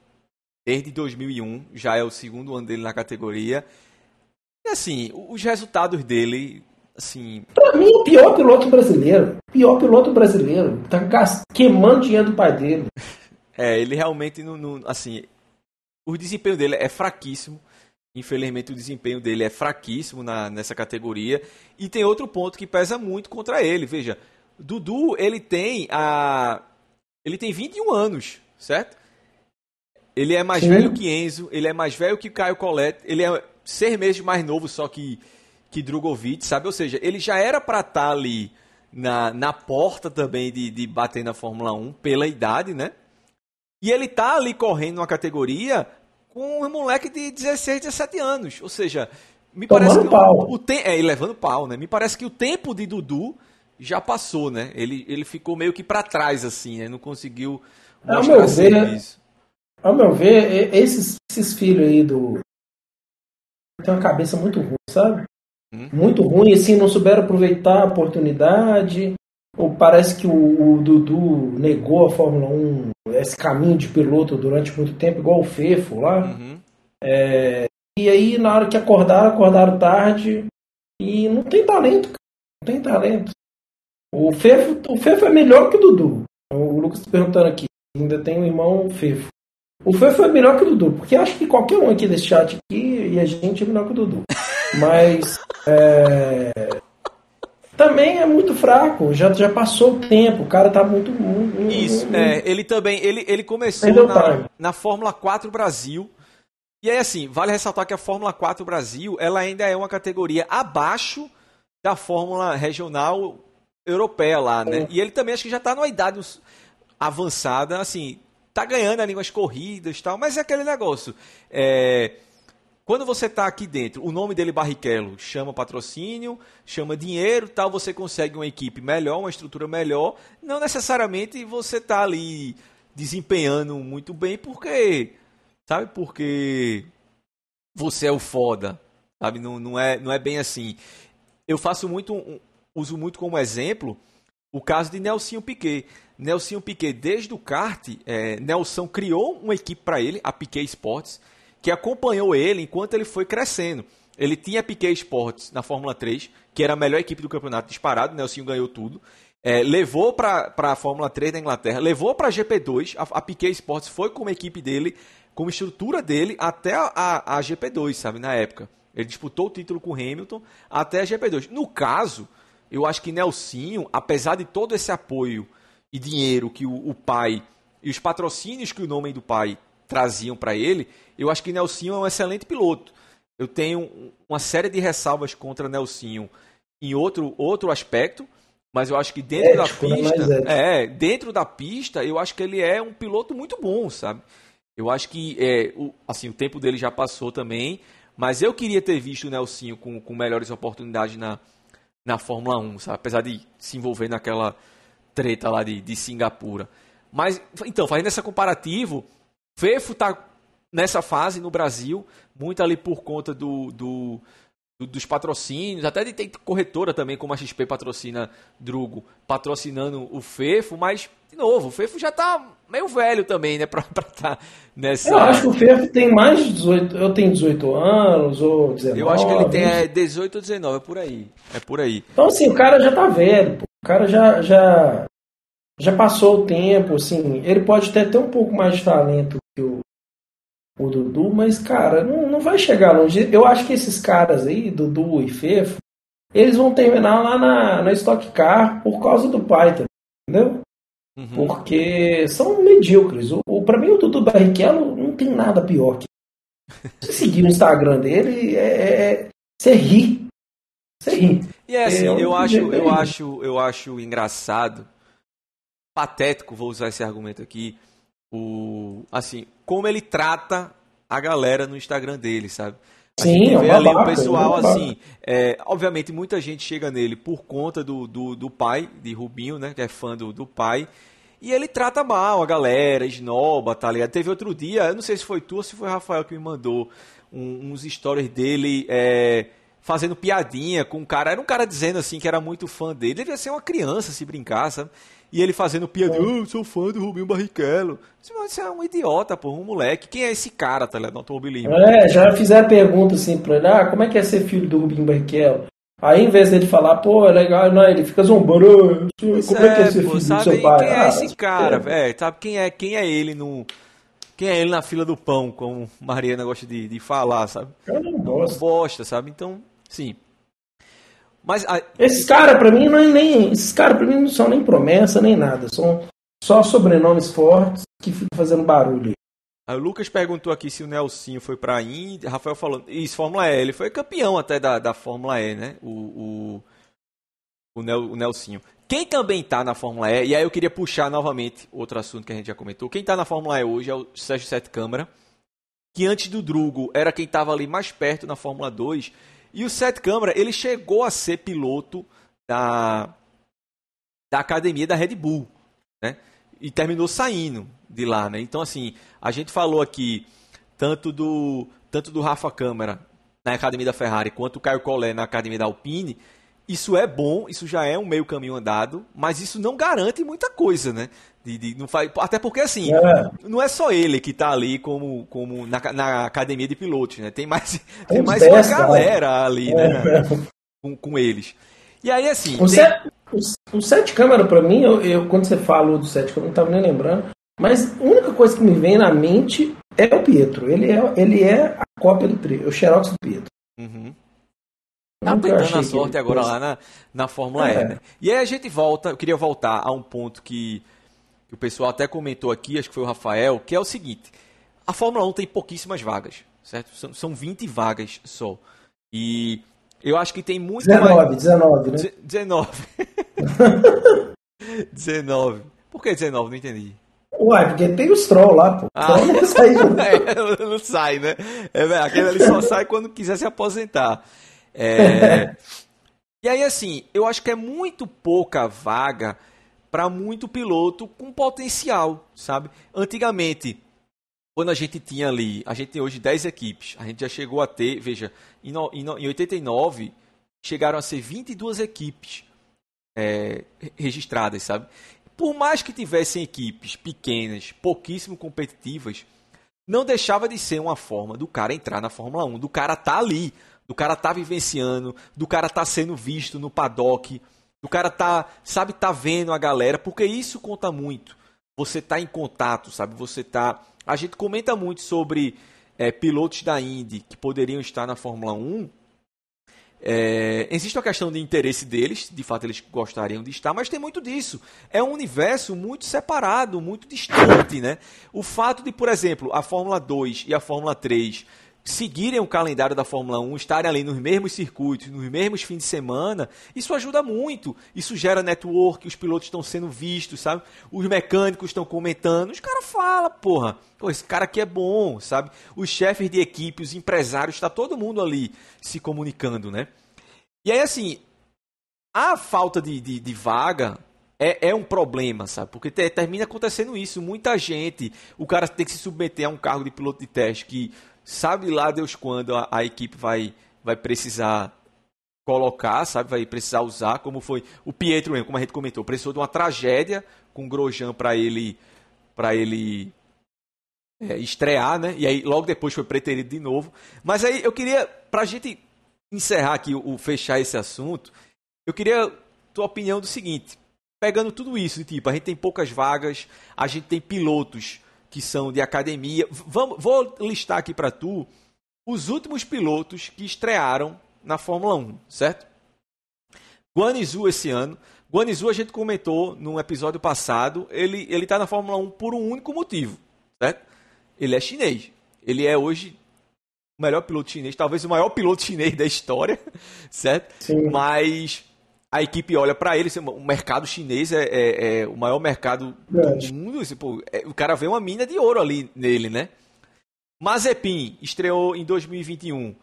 desde 2001, já é o segundo ano dele na categoria. E assim, os resultados dele, assim... Pra mim, o pior piloto brasileiro. Pior piloto brasileiro. Tá queimando dinheiro do pai dele. É, ele realmente não, não, assim, o desempenho dele é fraquíssimo. Infelizmente o desempenho dele é fraquíssimo na, nessa categoria. E tem outro ponto que pesa muito contra ele. Veja, Dudu, ele tem a ele tem 21 anos, certo? Ele é mais Sim. velho que Enzo, ele é mais velho que Caio Colette, ele é seis meses mais novo só que, que Drogovic, sabe? Ou seja, ele já era para estar tá ali na, na porta também de, de bater na Fórmula 1 pela idade, né? E ele tá ali correndo numa categoria com um moleque de 16, 17 anos. Ou seja, me Tomando parece que pau. o, o é, levando pau, né? Me parece que o tempo de Dudu já passou, né? Ele, ele ficou meio que para trás assim, né? Não conseguiu mostrar ao meu ver, Ao meu ver, esses, esses filhos aí do tem uma cabeça muito ruim, sabe? Hum. Muito ruim, assim, não souberam aproveitar a oportunidade. Ou parece que o, o, Dudu negou a Fórmula 1, esse caminho de piloto durante muito tempo, igual o Fefo lá. Uhum. É, e aí, na hora que acordaram, acordaram tarde. E não tem talento, cara. Não tem talento. O Fefo, o Fefo é melhor que o Dudu. O Lucas está perguntando aqui. Ainda tem um irmão Fefo. O Fefo é melhor que o Dudu, porque acho que qualquer um aqui desse chat aqui e a gente é melhor que o Dudu. Mas é, também é muito fraco, já, já passou o tempo, o cara tá muito. muito Isso, muito, é, ele também, ele, ele começou na, na Fórmula 4 Brasil. E aí, assim, vale ressaltar que a Fórmula 4 Brasil, ela ainda é uma categoria abaixo da Fórmula Regional Europeia lá, né? É. E ele também acho que já tá numa idade avançada, assim, tá ganhando ali umas corridas e tal, mas é aquele negócio. É, quando você está aqui dentro, o nome dele Barrichello chama patrocínio, chama dinheiro, tal, você consegue uma equipe melhor, uma estrutura melhor. Não necessariamente você está ali desempenhando muito bem, porque sabe? Porque você é o foda, sabe? Não, não é não é bem assim. Eu faço muito um, uso muito como exemplo o caso de Nelsinho Piquet. Nelsinho Piquet, desde o kart, é, Nelson criou uma equipe para ele, a Piquet Sports que acompanhou ele enquanto ele foi crescendo. Ele tinha Piquet Sports na Fórmula 3, que era a melhor equipe do campeonato disparado, Nelson ganhou tudo. É, levou para a Fórmula 3 da Inglaterra, levou para a GP2, a, a Piquet Sports foi como equipe dele, como estrutura dele, até a, a, a GP2, sabe, na época. Ele disputou o título com Hamilton até a GP2. No caso, eu acho que Nelsinho, apesar de todo esse apoio e dinheiro que o, o pai e os patrocínios que o nome do pai traziam para ele, eu acho que Nelsinho é um excelente piloto. Eu tenho uma série de ressalvas contra Nelsinho em outro, outro aspecto, mas eu acho que dentro da né? pista, é, dentro da pista, eu acho que ele é um piloto muito bom, sabe? Eu acho que é, o, assim, o tempo dele já passou também, mas eu queria ter visto o Nelsinho com, com melhores oportunidades na, na Fórmula 1, sabe? apesar de se envolver naquela treta lá de, de Singapura. Mas, então, fazendo esse comparativo, Fefo está nessa fase no Brasil, muito ali por conta do, do, do, dos patrocínios, até de tem corretora também, como a XP patrocina Drugo, patrocinando o Fefo, mas, de novo, o Fefo já está meio velho também, né, para estar tá nessa... Eu acho que o Fefo tem mais de 18, eu tenho 18 anos, ou 19... Eu acho que ele tem é, 18 ou 19, é por aí, é por aí. Então, assim, o cara já está velho, pô. O cara já, já, já passou o tempo, assim, ele pode ter até um pouco mais de talento que o, o Dudu, mas, cara, não, não vai chegar longe. Eu acho que esses caras aí, Dudu e Fefo, eles vão terminar lá na, na Stock Car por causa do pai, entendeu? Uhum. Porque são medíocres. O, o, pra mim, o Dudu Barrichello não tem nada pior que. Se seguir o Instagram dele, é, é, é você ri. Você ri. E é assim, é, eu, acho, eu, acho, eu acho engraçado, patético, vou usar esse argumento aqui, o assim, como ele trata a galera no Instagram dele, sabe? A Sim, gente vê é ali o pessoal é assim, é, obviamente muita gente chega nele por conta do, do, do, pai de Rubinho, né, que é fã do, do pai, e ele trata mal a galera, esnoba, tá ligado? Teve outro dia, eu não sei se foi tu ou se foi o Rafael que me mandou um, uns stories dele é, fazendo piadinha com um cara, era um cara dizendo assim que era muito fã dele, devia ser uma criança se brincar, sabe? E ele fazendo piada, é. oh, eu sou fã do Rubinho Barrichello. Você é um idiota, pô, um moleque. Quem é esse cara, tá ligado? No automobilismo. É, já fizeram pergunta assim pra ele, ah, como é que é ser filho do Rubinho Barrichello? Aí, em vez dele falar, pô, é legal, não, ele fica zombando, como é, que é, é ser pô, filho sabe, do seu pai? Quem é ah, esse cara, velho? Sabe quem é, quem é ele no... Quem é ele na fila do pão, como Mariana gosta de, de falar, sabe? Eu não gosto. Não bosta, sabe? Então, sim, mas a... esses caras para mim não é nem esses caras para mim não são nem promessa nem nada, são Só sobrenomes fortes que ficam fazendo barulho. Aí o Lucas perguntou aqui se o Nelsinho foi pra Indy. Rafael falou, isso, Fórmula E. Ele foi campeão até da, da Fórmula E, né? O, o, o, Nel, o Nelsinho. Quem também tá na Fórmula E, e aí eu queria puxar novamente outro assunto que a gente já comentou. Quem tá na Fórmula E hoje é o Sérgio Sete Câmara, que antes do Drugo era quem tava ali mais perto na Fórmula 2. E o Sete Câmara, ele chegou a ser piloto da, da academia da Red Bull, né? E terminou saindo de lá, né? Então, assim, a gente falou aqui tanto do, tanto do Rafa Câmara na academia da Ferrari quanto o Caio Collet na academia da Alpine. Isso é bom, isso já é um meio caminho andado, mas isso não garante muita coisa, né? De, de, não faz, até porque, assim, é. não é só ele que está ali como, como na, na, academia de pilotos, né? Tem mais, tem, tem mais uma galera né? ali, né? é. né? Com, com eles. E aí, assim. O, tem... set, o, o sete câmera, para mim, eu, eu, quando você falou do sete câmera, eu não tava nem lembrando. Mas a única coisa que me vem na mente é o Pietro. Ele é, ele é a cópia do o Xerox do Pietro. Uhum. Tá tentando a sorte agora lá na, na Fórmula é. E, né? E aí a gente volta, eu queria voltar a um ponto que, que o pessoal até comentou aqui, acho que foi o Rafael, que é o seguinte: a Fórmula 1 tem pouquíssimas vagas, certo? São, são 20 vagas só. E eu acho que tem muito 19, mais... 19, né? 19. 19. Por que 19? Não entendi. Uai, porque tem os troll lá, pô. Ah. Não sai, é, não sai, né? É, aquele ali só sai quando quiser se aposentar. É... e aí, assim, eu acho que é muito pouca vaga para muito piloto com potencial, sabe? Antigamente, quando a gente tinha ali, a gente tem hoje 10 equipes, a gente já chegou a ter, veja, em, no, em, em 89 chegaram a ser 22 equipes é, registradas, sabe? Por mais que tivessem equipes pequenas, pouquíssimo competitivas, não deixava de ser uma forma do cara entrar na Fórmula 1, do cara tá ali, do cara tá vivenciando, do cara tá sendo visto no paddock, do cara tá, sabe, tá vendo a galera, porque isso conta muito. Você tá em contato, sabe? Você tá. A gente comenta muito sobre é, pilotos da Indy que poderiam estar na Fórmula 1 é, existe uma questão de interesse deles, de fato eles gostariam de estar, mas tem muito disso. É um universo muito separado, muito distante, né? O fato de, por exemplo, a Fórmula 2 e a Fórmula 3 seguirem o calendário da Fórmula 1, estarem ali nos mesmos circuitos, nos mesmos fins de semana, isso ajuda muito. Isso gera network, os pilotos estão sendo vistos, sabe? Os mecânicos estão comentando, os caras falam, porra, pô, esse cara aqui é bom, sabe? Os chefes de equipe, os empresários, está todo mundo ali se comunicando, né? E aí, assim, a falta de, de, de vaga é, é, um problema, sabe? Porque te, termina acontecendo isso. Muita gente, o cara tem que se submeter a um cargo de piloto de teste que sabe lá Deus quando a, a equipe vai, vai precisar colocar, sabe, vai precisar usar, como foi o Pietro mesmo, como a gente comentou, precisou de uma tragédia com o Grosjean para ele para ele é, estrear, né? E aí logo depois foi preterido de novo. Mas aí eu queria para a gente encerrar aqui o, fechar esse assunto, eu queria tua opinião do seguinte, pegando tudo isso, tipo, a gente tem poucas vagas, a gente tem pilotos que são de academia. Vamos, vou listar aqui para tu os últimos pilotos que estrearam na Fórmula 1, certo? Guanizu esse ano. Guanizu a gente comentou no episódio passado, ele ele está na Fórmula 1 por um único motivo, certo? Ele é chinês. Ele é hoje o melhor piloto chinês, talvez o maior piloto chinês da história, certo? Sim. Mas a equipe olha para ele, assim, o mercado chinês é, é, é o maior mercado do mundo. Assim, pô, é, o cara vê uma mina de ouro ali nele, né? Mazepin estreou em 2021,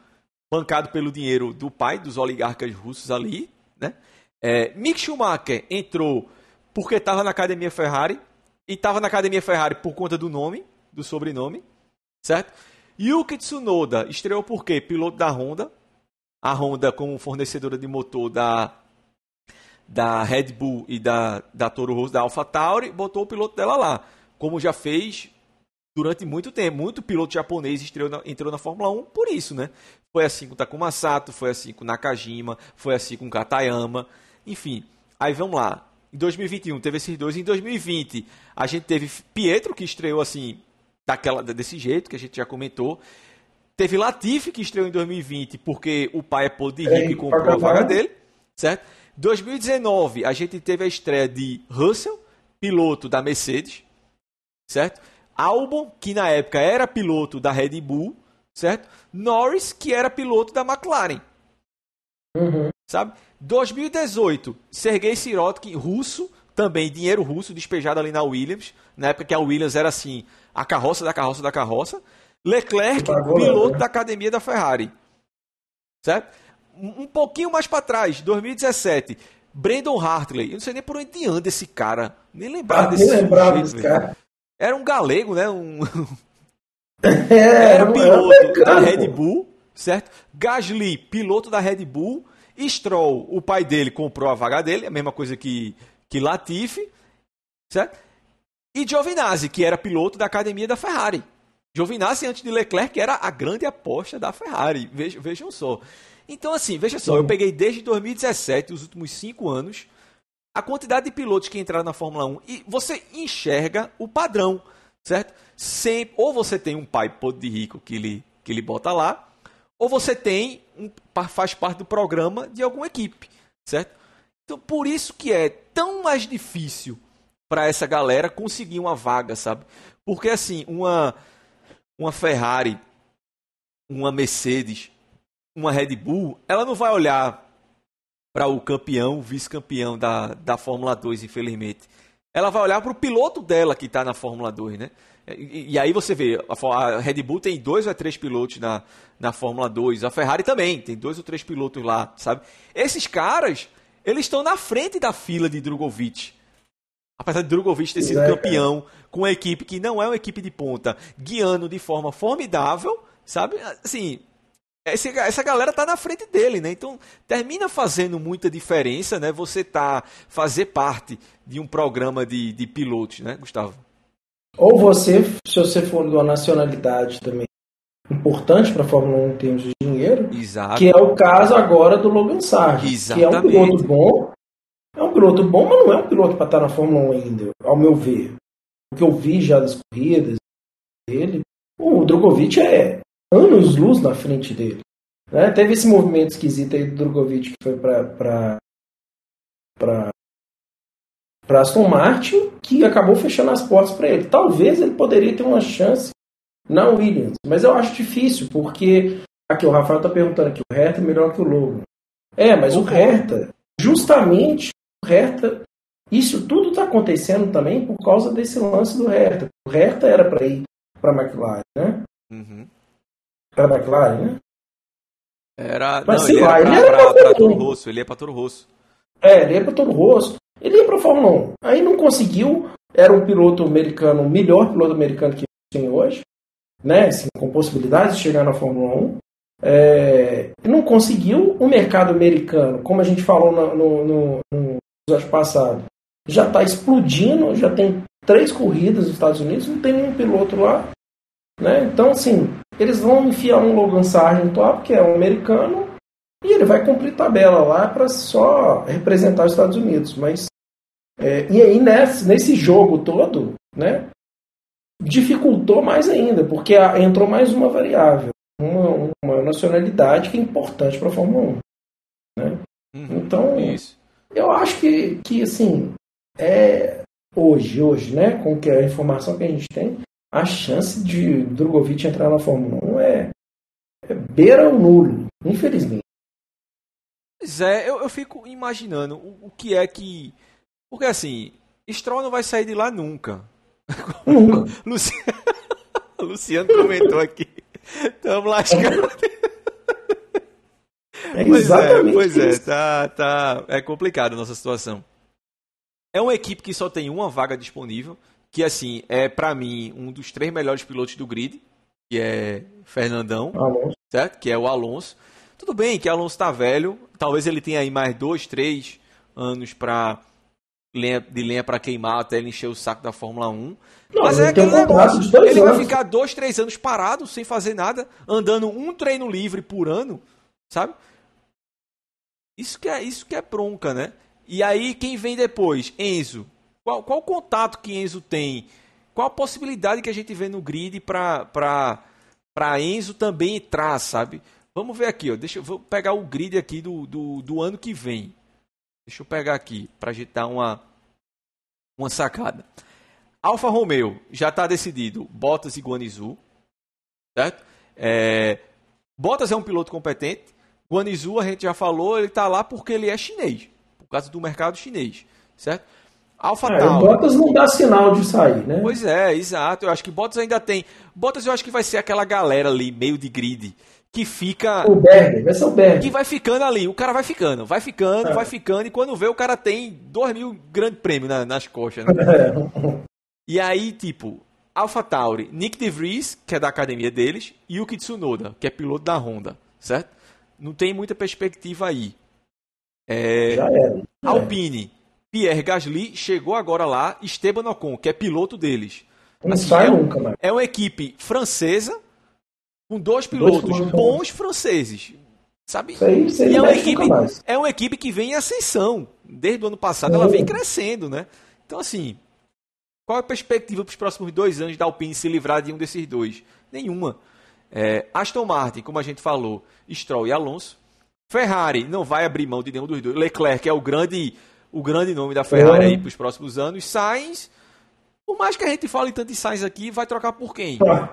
bancado pelo dinheiro do pai, dos oligarcas russos ali, né? É, Mick Schumacher entrou porque estava na academia Ferrari e estava na academia Ferrari por conta do nome, do sobrenome, certo? Yuki Tsunoda estreou por quê? Piloto da Honda, a Honda como fornecedora de motor da da Red Bull e da, da Toro Rosso, da AlphaTauri, botou o piloto dela lá. Como já fez durante muito tempo. Muito piloto japonês estreou na, entrou na Fórmula 1 por isso, né? Foi assim com Takuma Sato, foi assim com Nakajima, foi assim com Katayama. Enfim, aí vamos lá. Em 2021 teve esses dois. Em 2020 a gente teve Pietro, que estreou assim, daquela, desse jeito, que a gente já comentou. Teve Latifi, que estreou em 2020, porque o pai é pô de rico e comprou a vaga dele, certo? 2019, a gente teve a estreia de Russell, piloto da Mercedes, certo? Albon, que na época era piloto da Red Bull, certo? Norris, que era piloto da McLaren. Uhum. Sabe? 2018, Sergei Sirotkin, russo, também dinheiro russo despejado ali na Williams, na época que a Williams era assim, a carroça da carroça da carroça. Leclerc, piloto né? da academia da Ferrari. Certo? Um pouquinho mais para trás, 2017, Brandon Hartley. Eu não sei nem por onde anda esse cara. Nem lembrar ah, desse, nem lembrava desse cara. Era um galego, né? Um... É, era piloto era da Red Bull, certo? Gasly, piloto da Red Bull. Stroll, o pai dele comprou a vaga dele, a mesma coisa que, que Latifi, certo? E Giovinazzi, que era piloto da academia da Ferrari. Giovinazzi, antes de Leclerc, era a grande aposta da Ferrari. Vejam, vejam só. Então, assim, veja só, eu peguei desde 2017, os últimos cinco anos, a quantidade de pilotos que entraram na Fórmula 1 e você enxerga o padrão, certo? Sempre, ou você tem um pai podre de rico que ele, que ele bota lá, ou você tem um, faz parte do programa de alguma equipe, certo? Então, por isso que é tão mais difícil para essa galera conseguir uma vaga, sabe? Porque assim, uma uma Ferrari, uma Mercedes, uma Red Bull, ela não vai olhar para o campeão, vice-campeão da, da Fórmula 2, infelizmente. Ela vai olhar para o piloto dela que está na Fórmula 2, né? E, e, aí você vê, a, a, Red Bull tem dois ou três pilotos na, na Fórmula 2, a Ferrari também tem dois ou três pilotos lá, sabe? Esses caras, eles estão na frente da fila de Drogovic. Apesar de Drogovic ter sido é, campeão com uma equipe que não é uma equipe de ponta, guiando de forma formidável, sabe? Assim, esse, essa galera tá na frente dele, né? Então termina fazendo muita diferença, né? Você tá fazer parte de um programa de, de pilotos, né, Gustavo? Ou você, se você for de uma nacionalidade também importante para a Fórmula 1 em termos de dinheiro, Exato. que é o caso agora do Logan Sargent, que é um piloto bom, é um piloto bom, mas não é um piloto para estar na Fórmula 1 ainda, ao meu ver. O que eu vi já das corridas dele, o Drogovic é anos luz na frente dele. Né? Teve esse movimento esquisito aí do Drogovic que foi para para Aston Martin, que acabou fechando as portas para ele. Talvez ele poderia ter uma chance na Williams, mas eu acho difícil, porque aqui o Rafael está perguntando que o Hertha é melhor que o Logan. É, mas o Hertha, justamente o Hertha, isso tudo está acontecendo também por causa desse lance do Hertha. O Hertha era para ir para a McLaren, né? Uhum. Era da McLaren, né? Era. Mas não, sei ele lá, era pra, ele era pra, pra Toro Rosso, ele ia pra Toro Rosso. É, ele ia pra Toro Rosso. Ele ia pra Fórmula 1. Aí não conseguiu. Era um piloto americano, o melhor piloto americano que tem hoje, né? Assim, com possibilidades de chegar na Fórmula 1. É, não conseguiu. O mercado americano, como a gente falou no, no, no, no episódio passado, já está explodindo. Já tem três corridas nos Estados Unidos, não tem nenhum piloto lá. Né? Então, assim, eles vão enfiar um Logan Sargent lá, que é um americano, e ele vai cumprir tabela lá para só representar os Estados Unidos. Mas é, e aí nesse, nesse jogo todo, né, dificultou mais ainda, porque entrou mais uma variável, uma, uma nacionalidade que é importante para a Fórmula 1. Né? Uhum, então, isso. eu acho que, que assim, é hoje, hoje, né, com que a informação que a gente tem, a chance de Drogovic entrar na Fórmula 1 é, é beira o nulo, infelizmente. Pois é, eu, eu fico imaginando o, o, que é que. Porque assim, Stroll não vai sair de lá nunca. Nunca. Luciano, Luciano comentou aqui. Estamos lascando. É pois é, pois é, tá, tá. É complicado a nossa situação. É uma equipe que só tem uma vaga disponível que assim é para mim um dos três melhores pilotos do grid, que é Fernandão, Alonso. certo? Que é o Alonso. Tudo bem que o Alonso está velho, talvez ele tenha aí mais dois, três anos para de lenha para queimar até ele encher o saco da Fórmula 1. Não, Mas é aquele negócio, ele anos. vai ficar dois, três anos parado, sem fazer nada, andando um treino livre por ano, sabe? Isso que é, isso que é bronca, né? E aí quem vem depois? Enzo. Qual, qual o contato que Enzo tem? Qual a possibilidade que a gente vê no grid para Enzo também entrar, sabe? Vamos ver aqui, ó. Deixa eu vou pegar o grid aqui do, do, do ano que vem. Deixa eu pegar aqui para a gente dar uma, uma sacada. Alfa Romeo já está decidido, Bottas e Guanizu, certo? É, Bottas é um piloto competente, Guanizu a gente já falou, ele está lá porque ele é chinês, por causa do mercado chinês, certo? Alpha é, Tauri. Bottas não dá sinal de sair, né? Pois é, exato. Eu acho que Bottas ainda tem. Bottas eu acho que vai ser aquela galera ali, meio de grid, que fica. O Berg, vai ser o Berg. Que vai ficando ali. O cara vai ficando, vai ficando, é. vai ficando, e quando vê, o cara tem 2 mil grandes prêmios na, nas costas, né? É. E aí, tipo, Alpha Tauri, Nick DeVries, que é da academia deles, e Yuki Tsunoda, que é piloto da Honda, certo? Não tem muita perspectiva aí. É... Já era. Alpine. Pierre Gasly chegou agora lá, Esteban Ocon, que é piloto deles. Não assim, sai é, nunca, mano. É uma equipe francesa com dois pilotos dois bons franceses. Sabe? Isso aí, isso aí e é uma, equipe, é uma equipe que vem em ascensão. Desde o ano passado ela vem crescendo, né? Então, assim, qual é a perspectiva para os próximos dois anos da Alpine se livrar de um desses dois? Nenhuma. É, Aston Martin, como a gente falou, Stroll e Alonso. Ferrari não vai abrir mão de nenhum dos dois. Leclerc é o grande o grande nome da Ferrari aí para os próximos anos. Sainz, por mais que a gente fale tanto em Sainz aqui, vai trocar por quem? Sabe?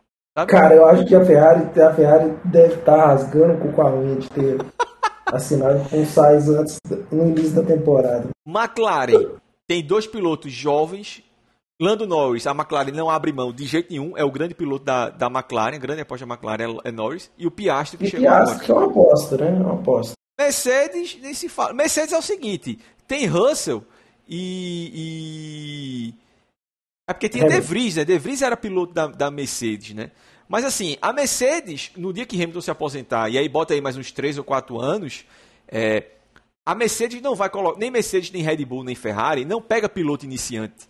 Cara, eu acho que a Ferrari, a Ferrari deve estar tá rasgando com a unha de ter assinado com o Sainz antes, no início da temporada. McLaren tem dois pilotos jovens. Lando Norris, a McLaren não abre mão de jeito nenhum, é o grande piloto da, da McLaren, a grande aposta da McLaren é, é Norris, e o Piastri que e chegou Piastri, agora. é uma aposta, né? É uma aposta. Mercedes, nem se fala. Mercedes é o seguinte: tem Russell e. e... É porque tinha é. De Vries, né? De Vries era piloto da, da Mercedes, né? Mas assim, a Mercedes, no dia que Hamilton se aposentar, e aí bota aí mais uns 3 ou 4 anos, é, a Mercedes não vai colocar, nem Mercedes, nem Red Bull, nem Ferrari, não pega piloto iniciante,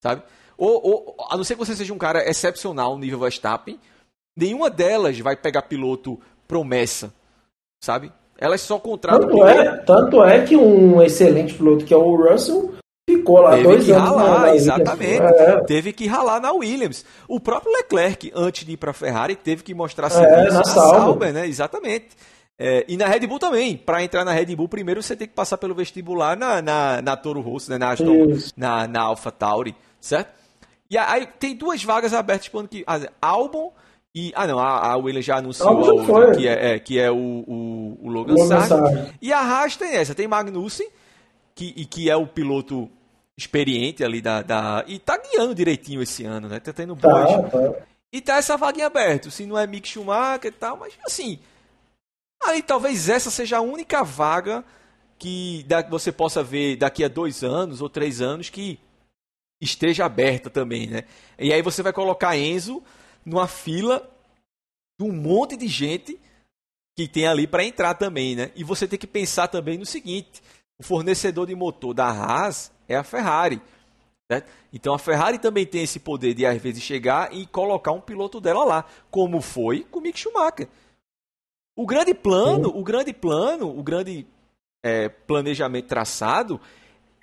sabe? Ou, ou, a não ser que você seja um cara excepcional nível Verstappen, nenhuma delas vai pegar piloto promessa, sabe? Elas só contratam. Tanto é, tanto é que um excelente piloto que é o Russell ficou lá Teve dois que anos. Ralar, na, exatamente. É. Teve que ralar na Williams. O próprio Leclerc, antes de ir para a Ferrari, teve que mostrar serviço é, na, na Sauber, né? Exatamente. É, e na Red Bull também. Para entrar na Red Bull, primeiro você tem que passar pelo vestibular na, na, na Toro Rosso, né? na, Aston, na, na Alpha Tauri, certo? E aí tem duas vagas abertas para ano que. Albon e, ah, não, a, a Williams já anunciou a outra, que é, é, que é o, o, o Logan, Logan Sargent. E a Haas tem essa, tem Magnussen, que, e que é o piloto experiente ali da, da. E tá guiando direitinho esse ano, né? Tá tendo tá, boas. Tá. E tá essa vaguinha aberta. Se não é Mick Schumacher e tal, mas assim. Aí talvez essa seja a única vaga que você possa ver daqui a dois anos ou três anos que esteja aberta também, né? E aí você vai colocar Enzo numa fila de um monte de gente que tem ali para entrar também, né? E você tem que pensar também no seguinte: o fornecedor de motor da Haas é a Ferrari. Certo? Então a Ferrari também tem esse poder de às vezes chegar e colocar um piloto dela lá, como foi com o Mick Schumacher. O grande plano, Sim. o grande plano, o grande é, planejamento traçado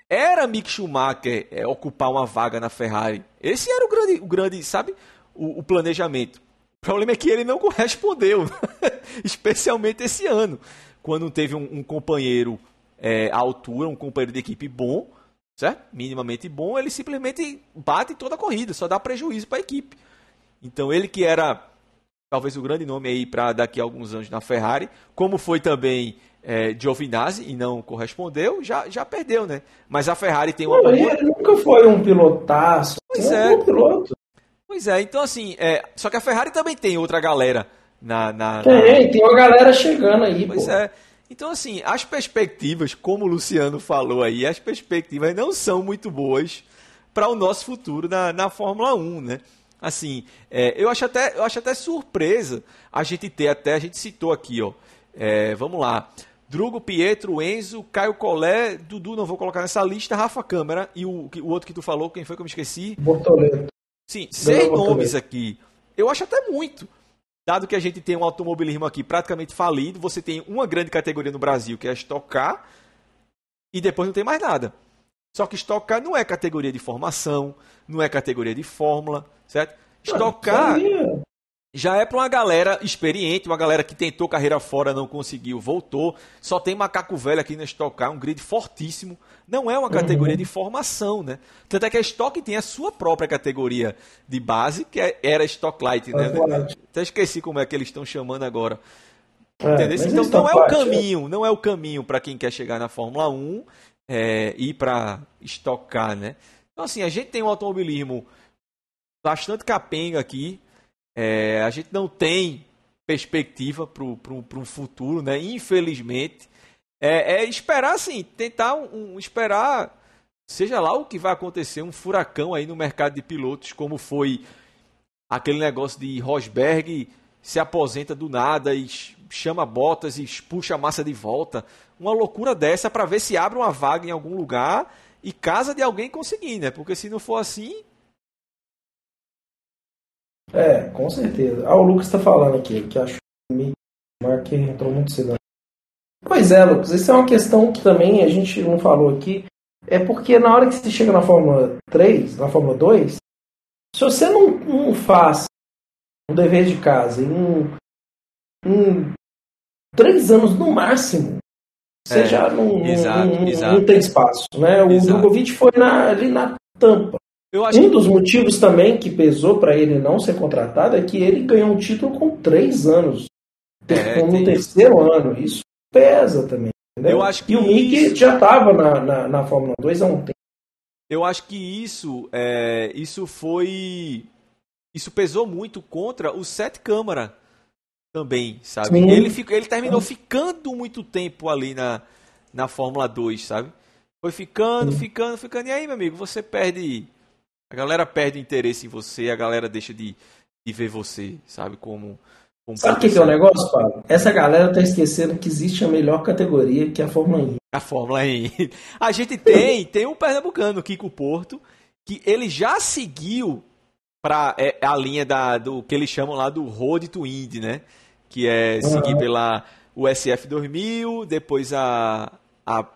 era Mick Schumacher é, ocupar uma vaga na Ferrari. Esse era o grande, o grande, sabe? O, o planejamento. O problema é que ele não correspondeu, especialmente esse ano, quando teve um, um companheiro é, à altura, um companheiro de equipe bom, certo? minimamente bom, ele simplesmente bate toda a corrida, só dá prejuízo para a equipe. Então ele que era talvez o grande nome aí para daqui a alguns anos na Ferrari, como foi também é, Giovinazzi e não correspondeu, já, já perdeu, né? Mas a Ferrari tem uma. Pô, ele nunca foi um pilotaço. Pois é. Um piloto. Pois é, então assim, é, só que a Ferrari também tem outra galera na. na tem, na... tem uma galera chegando aí. Pois pô. é. Então, assim, as perspectivas, como o Luciano falou aí, as perspectivas não são muito boas para o nosso futuro na, na Fórmula 1, né? Assim, é, eu, acho até, eu acho até surpresa a gente ter até, a gente citou aqui, ó. É, vamos lá. Drugo, Pietro, Enzo, Caio Collet, Dudu, não vou colocar nessa lista, Rafa Câmara e o, o outro que tu falou, quem foi que eu me esqueci? Bortoleto. Sim, seis nomes aqui. Eu acho até muito. Dado que a gente tem um automobilismo aqui praticamente falido, você tem uma grande categoria no Brasil, que é a Stock Car, e depois não tem mais nada. Só que Stock Car não é categoria de formação, não é categoria de fórmula, certo? Stock Car, já é para uma galera experiente, uma galera que tentou carreira fora, não conseguiu, voltou. Só tem macaco velho aqui na Stock Car, um grid fortíssimo. Não é uma categoria uhum. de formação, né? Tanto é que a Stock tem a sua própria categoria de base, que é, era Stock Light, né? Até esqueci como é que eles estão chamando agora. É, então não é o é. caminho, não é o caminho para quem quer chegar na Fórmula 1 é, ir para estocar, né? Então assim, a gente tem um automobilismo bastante capenga aqui, é, a gente não tem perspectiva para um futuro, né? Infelizmente. É, é, esperar, assim, tentar um, um, esperar, seja lá o que vai acontecer, um furacão aí no mercado de pilotos, como foi aquele negócio de Rosberg se aposenta do nada e chama botas e puxa a massa de volta. Uma loucura dessa para ver se abre uma vaga em algum lugar e casa de alguém conseguir, né? Porque se não for assim, é, com certeza. Ah, o Lucas está falando aqui, que acho que entrou muito cedo. Pois é, Lucas, isso é uma questão que também a gente não falou aqui. É porque na hora que você chega na Fórmula 3, na Fórmula 2, se você não, não faz um dever de casa em um, três anos no máximo, você é, já não, exato, não, exato. não, tem espaço. Né? O Drogovic foi na, ali na tampa um que... dos motivos também que pesou para ele não ser contratado é que ele ganhou um título com três anos. É, no terceiro isso. ano. Isso pesa também. Entendeu? Eu acho que e o Mick isso... já estava na, na, na, Fórmula 2 há um tempo. Eu acho que isso, é, isso foi. Isso pesou muito contra o Sete Câmara também, sabe? Ele, ficou, ele terminou ficando muito tempo ali na, na Fórmula 2, sabe? Foi ficando, Sim. ficando, ficando. E aí, meu amigo, você perde a galera perde interesse em você, a galera deixa de, de ver você, sabe? Como. como sabe o que, que é o negócio, Paulo? Essa galera tá esquecendo que existe a melhor categoria que é a Fórmula E. A Fórmula E. A gente tem, tem um pernambucano, Kiko Porto, que ele já seguiu para é, a linha da, do que eles chamam lá do Road to Indy, né? Que é seguir uhum. pela USF 2000, depois a, a,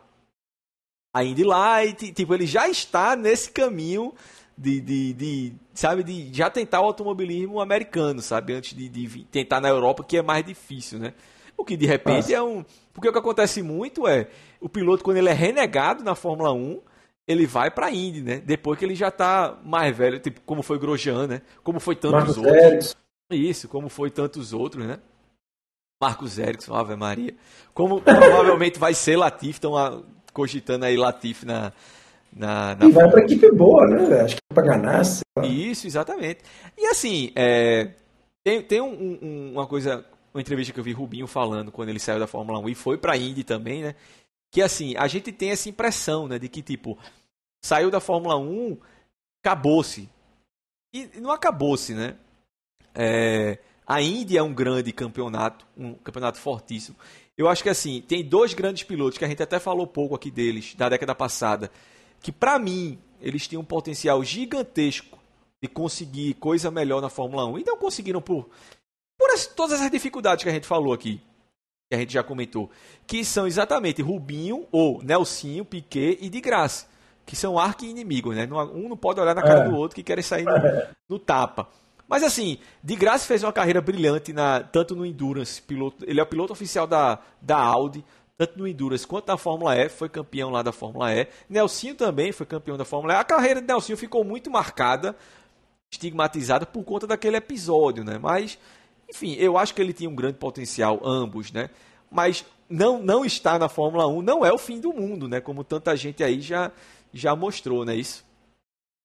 a Indy Light. Tipo, ele já está nesse caminho de, de, de, sabe, de já tentar o automobilismo americano, sabe, antes de, de tentar na Europa, que é mais difícil, né? O que de repente Nossa. é um. Porque o que acontece muito é o piloto, quando ele é renegado na Fórmula 1, ele vai para a Indy, né? Depois que ele já tá mais velho, tipo, como foi Grosjean, né? Como foi tantos Marcos outros. Erickson. Isso, como foi tantos outros, né? Marcos Erickson, Ave Maria. Como provavelmente vai ser Latif, estão cogitando aí Latif na, na, na e vai para equipe boa, né? Acho que é para ganhar. Isso, exatamente. E assim, é, tem, tem um, um, uma coisa, uma entrevista que eu vi Rubinho falando quando ele saiu da Fórmula 1 e foi para a Indy também, né? Que assim, a gente tem essa impressão, né? De que, tipo, saiu da Fórmula 1, acabou-se. E não acabou-se, né? É, a Indy é um grande campeonato, um campeonato fortíssimo. Eu acho que assim, tem dois grandes pilotos que a gente até falou pouco aqui deles, da década passada, que para mim eles tinham um potencial gigantesco de conseguir coisa melhor na Fórmula 1 e não conseguiram por, por as, todas as dificuldades que a gente falou aqui, que a gente já comentou, que são exatamente Rubinho ou Nelsinho, Piquet e de Graça, que são arqui-inimigos, né? Um não pode olhar na cara é. do outro que querem sair no, no, tapa. Mas assim, de Graça fez uma carreira brilhante na, tanto no Endurance, piloto, ele é o piloto oficial da, da Audi, tanto no Endurance quanto na Fórmula E, foi campeão lá da Fórmula E. Nelsinho também foi campeão da Fórmula E. A carreira de Nelsinho ficou muito marcada, estigmatizada por conta daquele episódio, né? Mas, enfim, eu acho que ele tinha um grande potencial, ambos, né? Mas não, não estar na Fórmula 1 não é o fim do mundo, né? Como tanta gente aí já, já mostrou, né? Isso.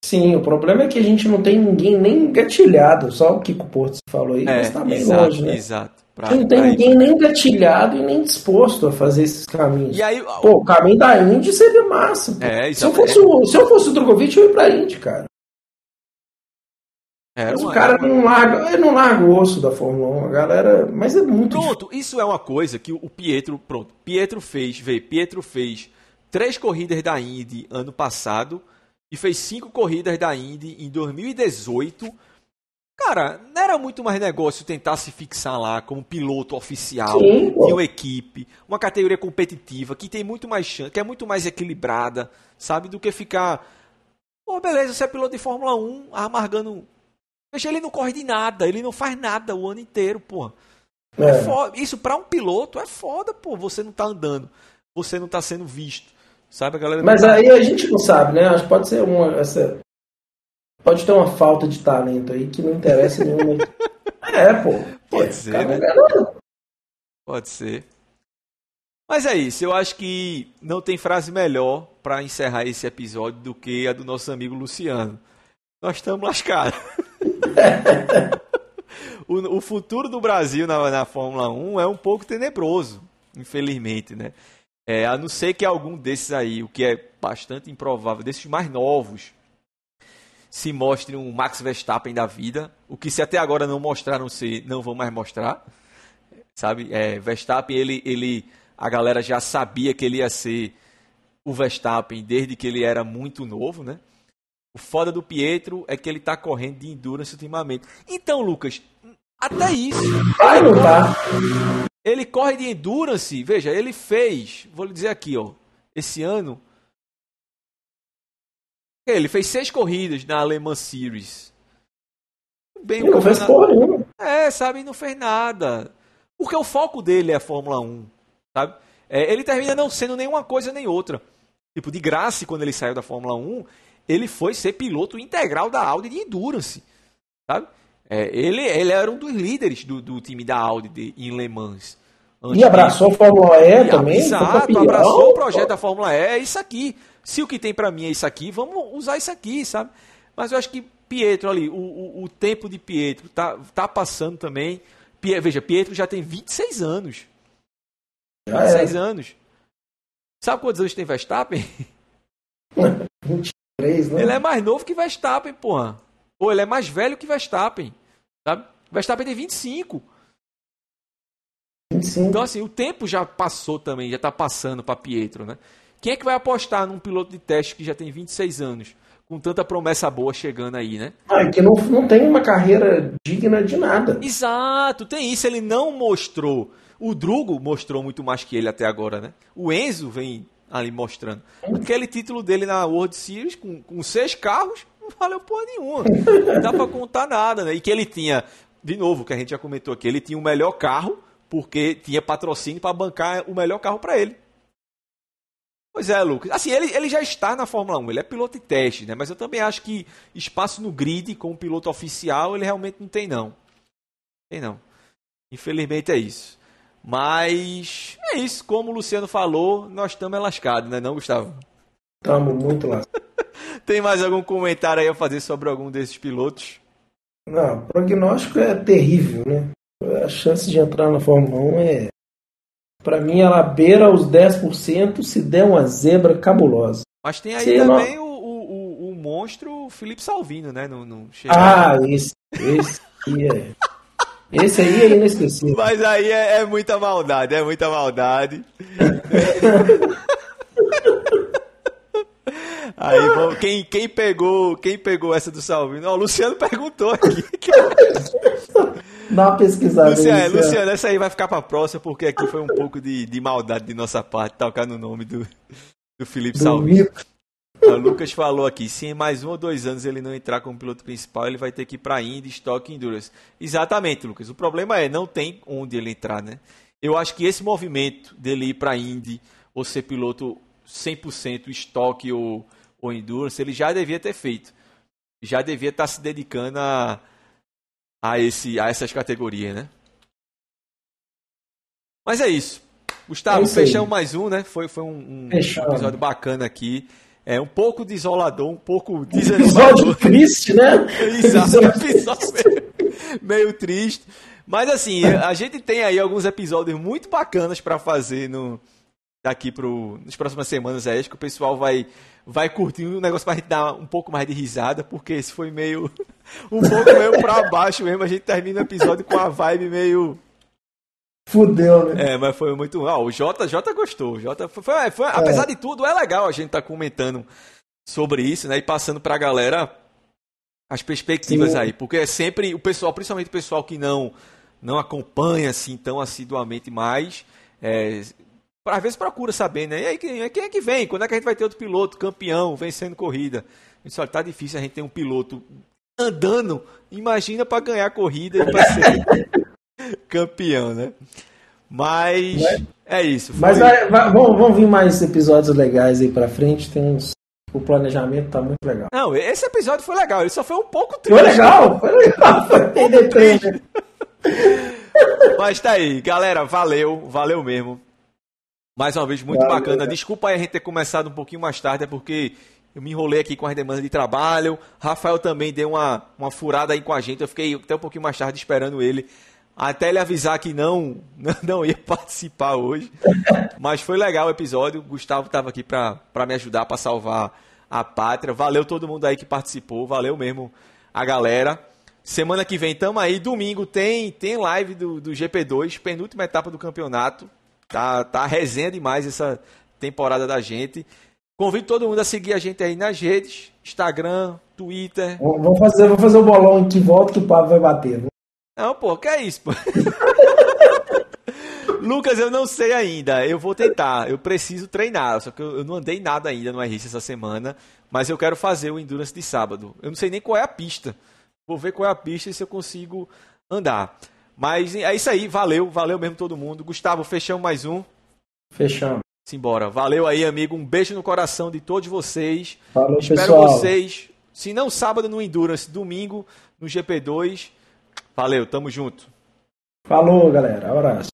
Sim, o problema é que a gente não tem ninguém nem gatilhado, só o Kiko Porto falou aí, é, mas tá bem exato, longe, né? Exato. Pra, não tem ninguém nem gatilhado e nem disposto a fazer esses caminhos. E aí, Pô, o caminho da Indy seria massa. É, se, eu fosse o, se eu fosse o Drogovic, eu ia pra Indy, cara. É, mas o cara não larga, ele não larga o osso da Fórmula 1, a galera. Mas é muito. Pronto, isso é uma coisa que o Pietro. Pronto, Pietro fez, vê, Pietro fez três corridas da Indy ano passado e fez cinco corridas da Indy em 2018 Cara, não era muito mais negócio tentar se fixar lá como piloto oficial Sim, de uma equipe, uma categoria competitiva que tem muito mais chance, que é muito mais equilibrada, sabe, do que ficar. Pô, beleza, você é piloto de Fórmula 1, amargando Veja, ele não corre de nada, ele não faz nada o ano inteiro, porra. É. É Isso para um piloto é foda, pô. Você não tá andando, você não tá sendo visto. Sabe, a galera Mas aí a gente não sabe, né? Acho que pode ser uma. Essa... Pode ter uma falta de talento aí que não interessa nenhuma. é, pô. Pode é, ser, né? Pode ser. Mas é isso, eu acho que não tem frase melhor para encerrar esse episódio do que a do nosso amigo Luciano. Nós estamos lascados. o, o, futuro do Brasil na, na, Fórmula 1 é um pouco tenebroso, infelizmente, né? É, a não ser que algum desses aí, o que é bastante improvável, desses mais novos, se mostre um Max Verstappen da vida. O que se até agora não mostraram ser, não vão mais mostrar. Sabe? É, Verstappen, ele, ele a galera já sabia que ele ia ser o Verstappen desde que ele era muito novo, né? O foda do Pietro é que ele tá correndo de endurance ultimamente. Então, Lucas, até isso. Vai, tá. Ele corre de endurance, veja, ele fez, vou lhe dizer aqui, ó, esse ano. Ele fez seis corridas na Alemã Series. Bem, não fez porra nenhuma. É, sabe, não fez nada. Porque o foco dele é a Fórmula 1 sabe? É, ele termina não sendo nenhuma coisa nem outra. Tipo, de graça, quando ele saiu da Fórmula 1, ele foi ser piloto integral da Audi de Endurance, sabe? É, ele, ele era um dos líderes do, do time da Audi de, em Le Mans. E abraçou a Fórmula E também? Exato, abraçou o projeto da Fórmula E, é isso aqui. Se o que tem para mim é isso aqui, vamos usar isso aqui, sabe? Mas eu acho que Pietro ali, o, o, o tempo de Pietro tá, tá passando também. Veja, Pietro já tem 26 anos. Já 26 é. anos. Sabe quantos anos tem Verstappen? 23, né? Ele é mais novo que Verstappen, porra. Ou ele é mais velho que Verstappen. Sabe? Verstappen tem 25. 25. Então, assim, o tempo já passou também, já tá passando para Pietro, né? Quem é que vai apostar num piloto de teste que já tem 26 anos? Com tanta promessa boa chegando aí, né? Ah, que não, não tem uma carreira digna de nada. Exato, tem isso. Ele não mostrou o Drugo mostrou muito mais que ele até agora, né? O Enzo vem ali mostrando. Aquele título dele na World Series com, com seis carros não valeu porra nenhuma. Não dá pra contar nada, né? E que ele tinha, de novo, que a gente já comentou aqui, ele tinha o melhor carro porque tinha patrocínio para bancar o melhor carro para ele. Pois é, Lucas. Assim, ele, ele já está na Fórmula 1, ele é piloto de teste, né? Mas eu também acho que espaço no grid com o piloto oficial ele realmente não tem, não. Tem não. Infelizmente é isso. Mas é isso, como o Luciano falou, nós estamos lascados, né, não, Gustavo? Estamos muito lascados. Tem mais algum comentário aí a fazer sobre algum desses pilotos? Não, o prognóstico é terrível, né? A chance de entrar na Fórmula 1 é. Para mim, ela beira os 10% se der uma zebra cabulosa. Mas tem aí também não... o, o, o, monstro Felipe Salvino, né? No, no... Ah, esse, esse é. Esse aí é inesquecível. Mas aí é, é muita maldade, é muita maldade. Aí, bom, quem, quem, pegou, quem pegou essa do Salvino? Ó, o Luciano perguntou aqui. Dá uma pesquisada Luciano, aí, Luciano. Luciano, essa aí vai ficar pra próxima, porque aqui foi um pouco de, de maldade de nossa parte, tocar no nome do, do Felipe do Salvino. O Lucas falou aqui, se em mais um ou dois anos ele não entrar como piloto principal, ele vai ter que ir para Indy, Stock Endurance. Exatamente, Lucas. O problema é, não tem onde ele entrar, né? Eu acho que esse movimento dele ir para Indy ou ser piloto 100% Stock ou, ou Endurance, ele já devia ter feito. Já devia estar tá se dedicando a, a, esse, a essas categorias, né? Mas é isso. Gustavo, é fechamos mais um, né? Foi, foi um, um episódio bacana aqui. É um pouco desolador, um pouco desanimador. Episódio triste, né? Exato, episódio meio, meio triste. Mas assim, a gente tem aí alguns episódios muito bacanas para fazer no daqui pro nas próximas semanas é acho que o pessoal vai vai curtir um negócio pra gente dar um pouco mais de risada, porque esse foi meio um pouco meio para baixo mesmo, a gente termina o episódio com a vibe meio Fudeu, né? É, mas foi muito. Ah, o Jota gostou. Jota foi, foi, foi é. Apesar de tudo, é legal a gente estar tá comentando sobre isso, né? E passando pra galera as perspectivas Sim. aí. Porque é sempre o pessoal, principalmente o pessoal que não, não acompanha assim tão assiduamente mais. É, às vezes procura saber, né? E aí, quem, é que vem? Quando é que a gente vai ter outro piloto campeão vencendo corrida? A gente olha, tá difícil a gente ter um piloto andando. Imagina para ganhar corrida e para ser campeão, né? Mas é isso. Mas vai, vai, vão, vão vir mais episódios legais aí para frente. Tem uns o planejamento tá muito legal. Não, esse episódio foi legal, ele só foi um pouco triste. Foi legal, foi legal, foi um triste. Mas tá aí, galera, valeu, valeu mesmo. Mais uma vez, muito valeu, bacana. Desculpa aí a gente ter começado um pouquinho mais tarde, é porque eu me enrolei aqui com as demandas de trabalho. Rafael também deu uma, uma furada aí com a gente. Eu fiquei até um pouquinho mais tarde esperando ele. Até ele avisar que não, não ia participar hoje. Mas foi legal o episódio. O Gustavo estava aqui para me ajudar, para salvar a pátria. Valeu todo mundo aí que participou. Valeu mesmo a galera. Semana que vem tamo aí. Domingo tem tem live do, do GP2, penúltima etapa do campeonato. Tá, tá resenha demais essa temporada da gente. Convido todo mundo a seguir a gente aí nas redes, Instagram, Twitter. Vamos fazer, vamos fazer o bolão que volta que o Pablo vai bater. Não, pô, que é isso, pô? Lucas, eu não sei ainda. Eu vou tentar. Eu preciso treinar. Só que eu não andei nada ainda no RIS essa semana. Mas eu quero fazer o Endurance de sábado. Eu não sei nem qual é a pista. Vou ver qual é a pista e se eu consigo andar. Mas é isso aí. Valeu. Valeu mesmo todo mundo. Gustavo, fechamos mais um. Fechamos. Simbora. Valeu aí, amigo. Um beijo no coração de todos vocês. Falou, Espero pessoal. vocês, se não sábado no Endurance, domingo no GP2. Valeu, tamo junto. Falou, galera. Abraço.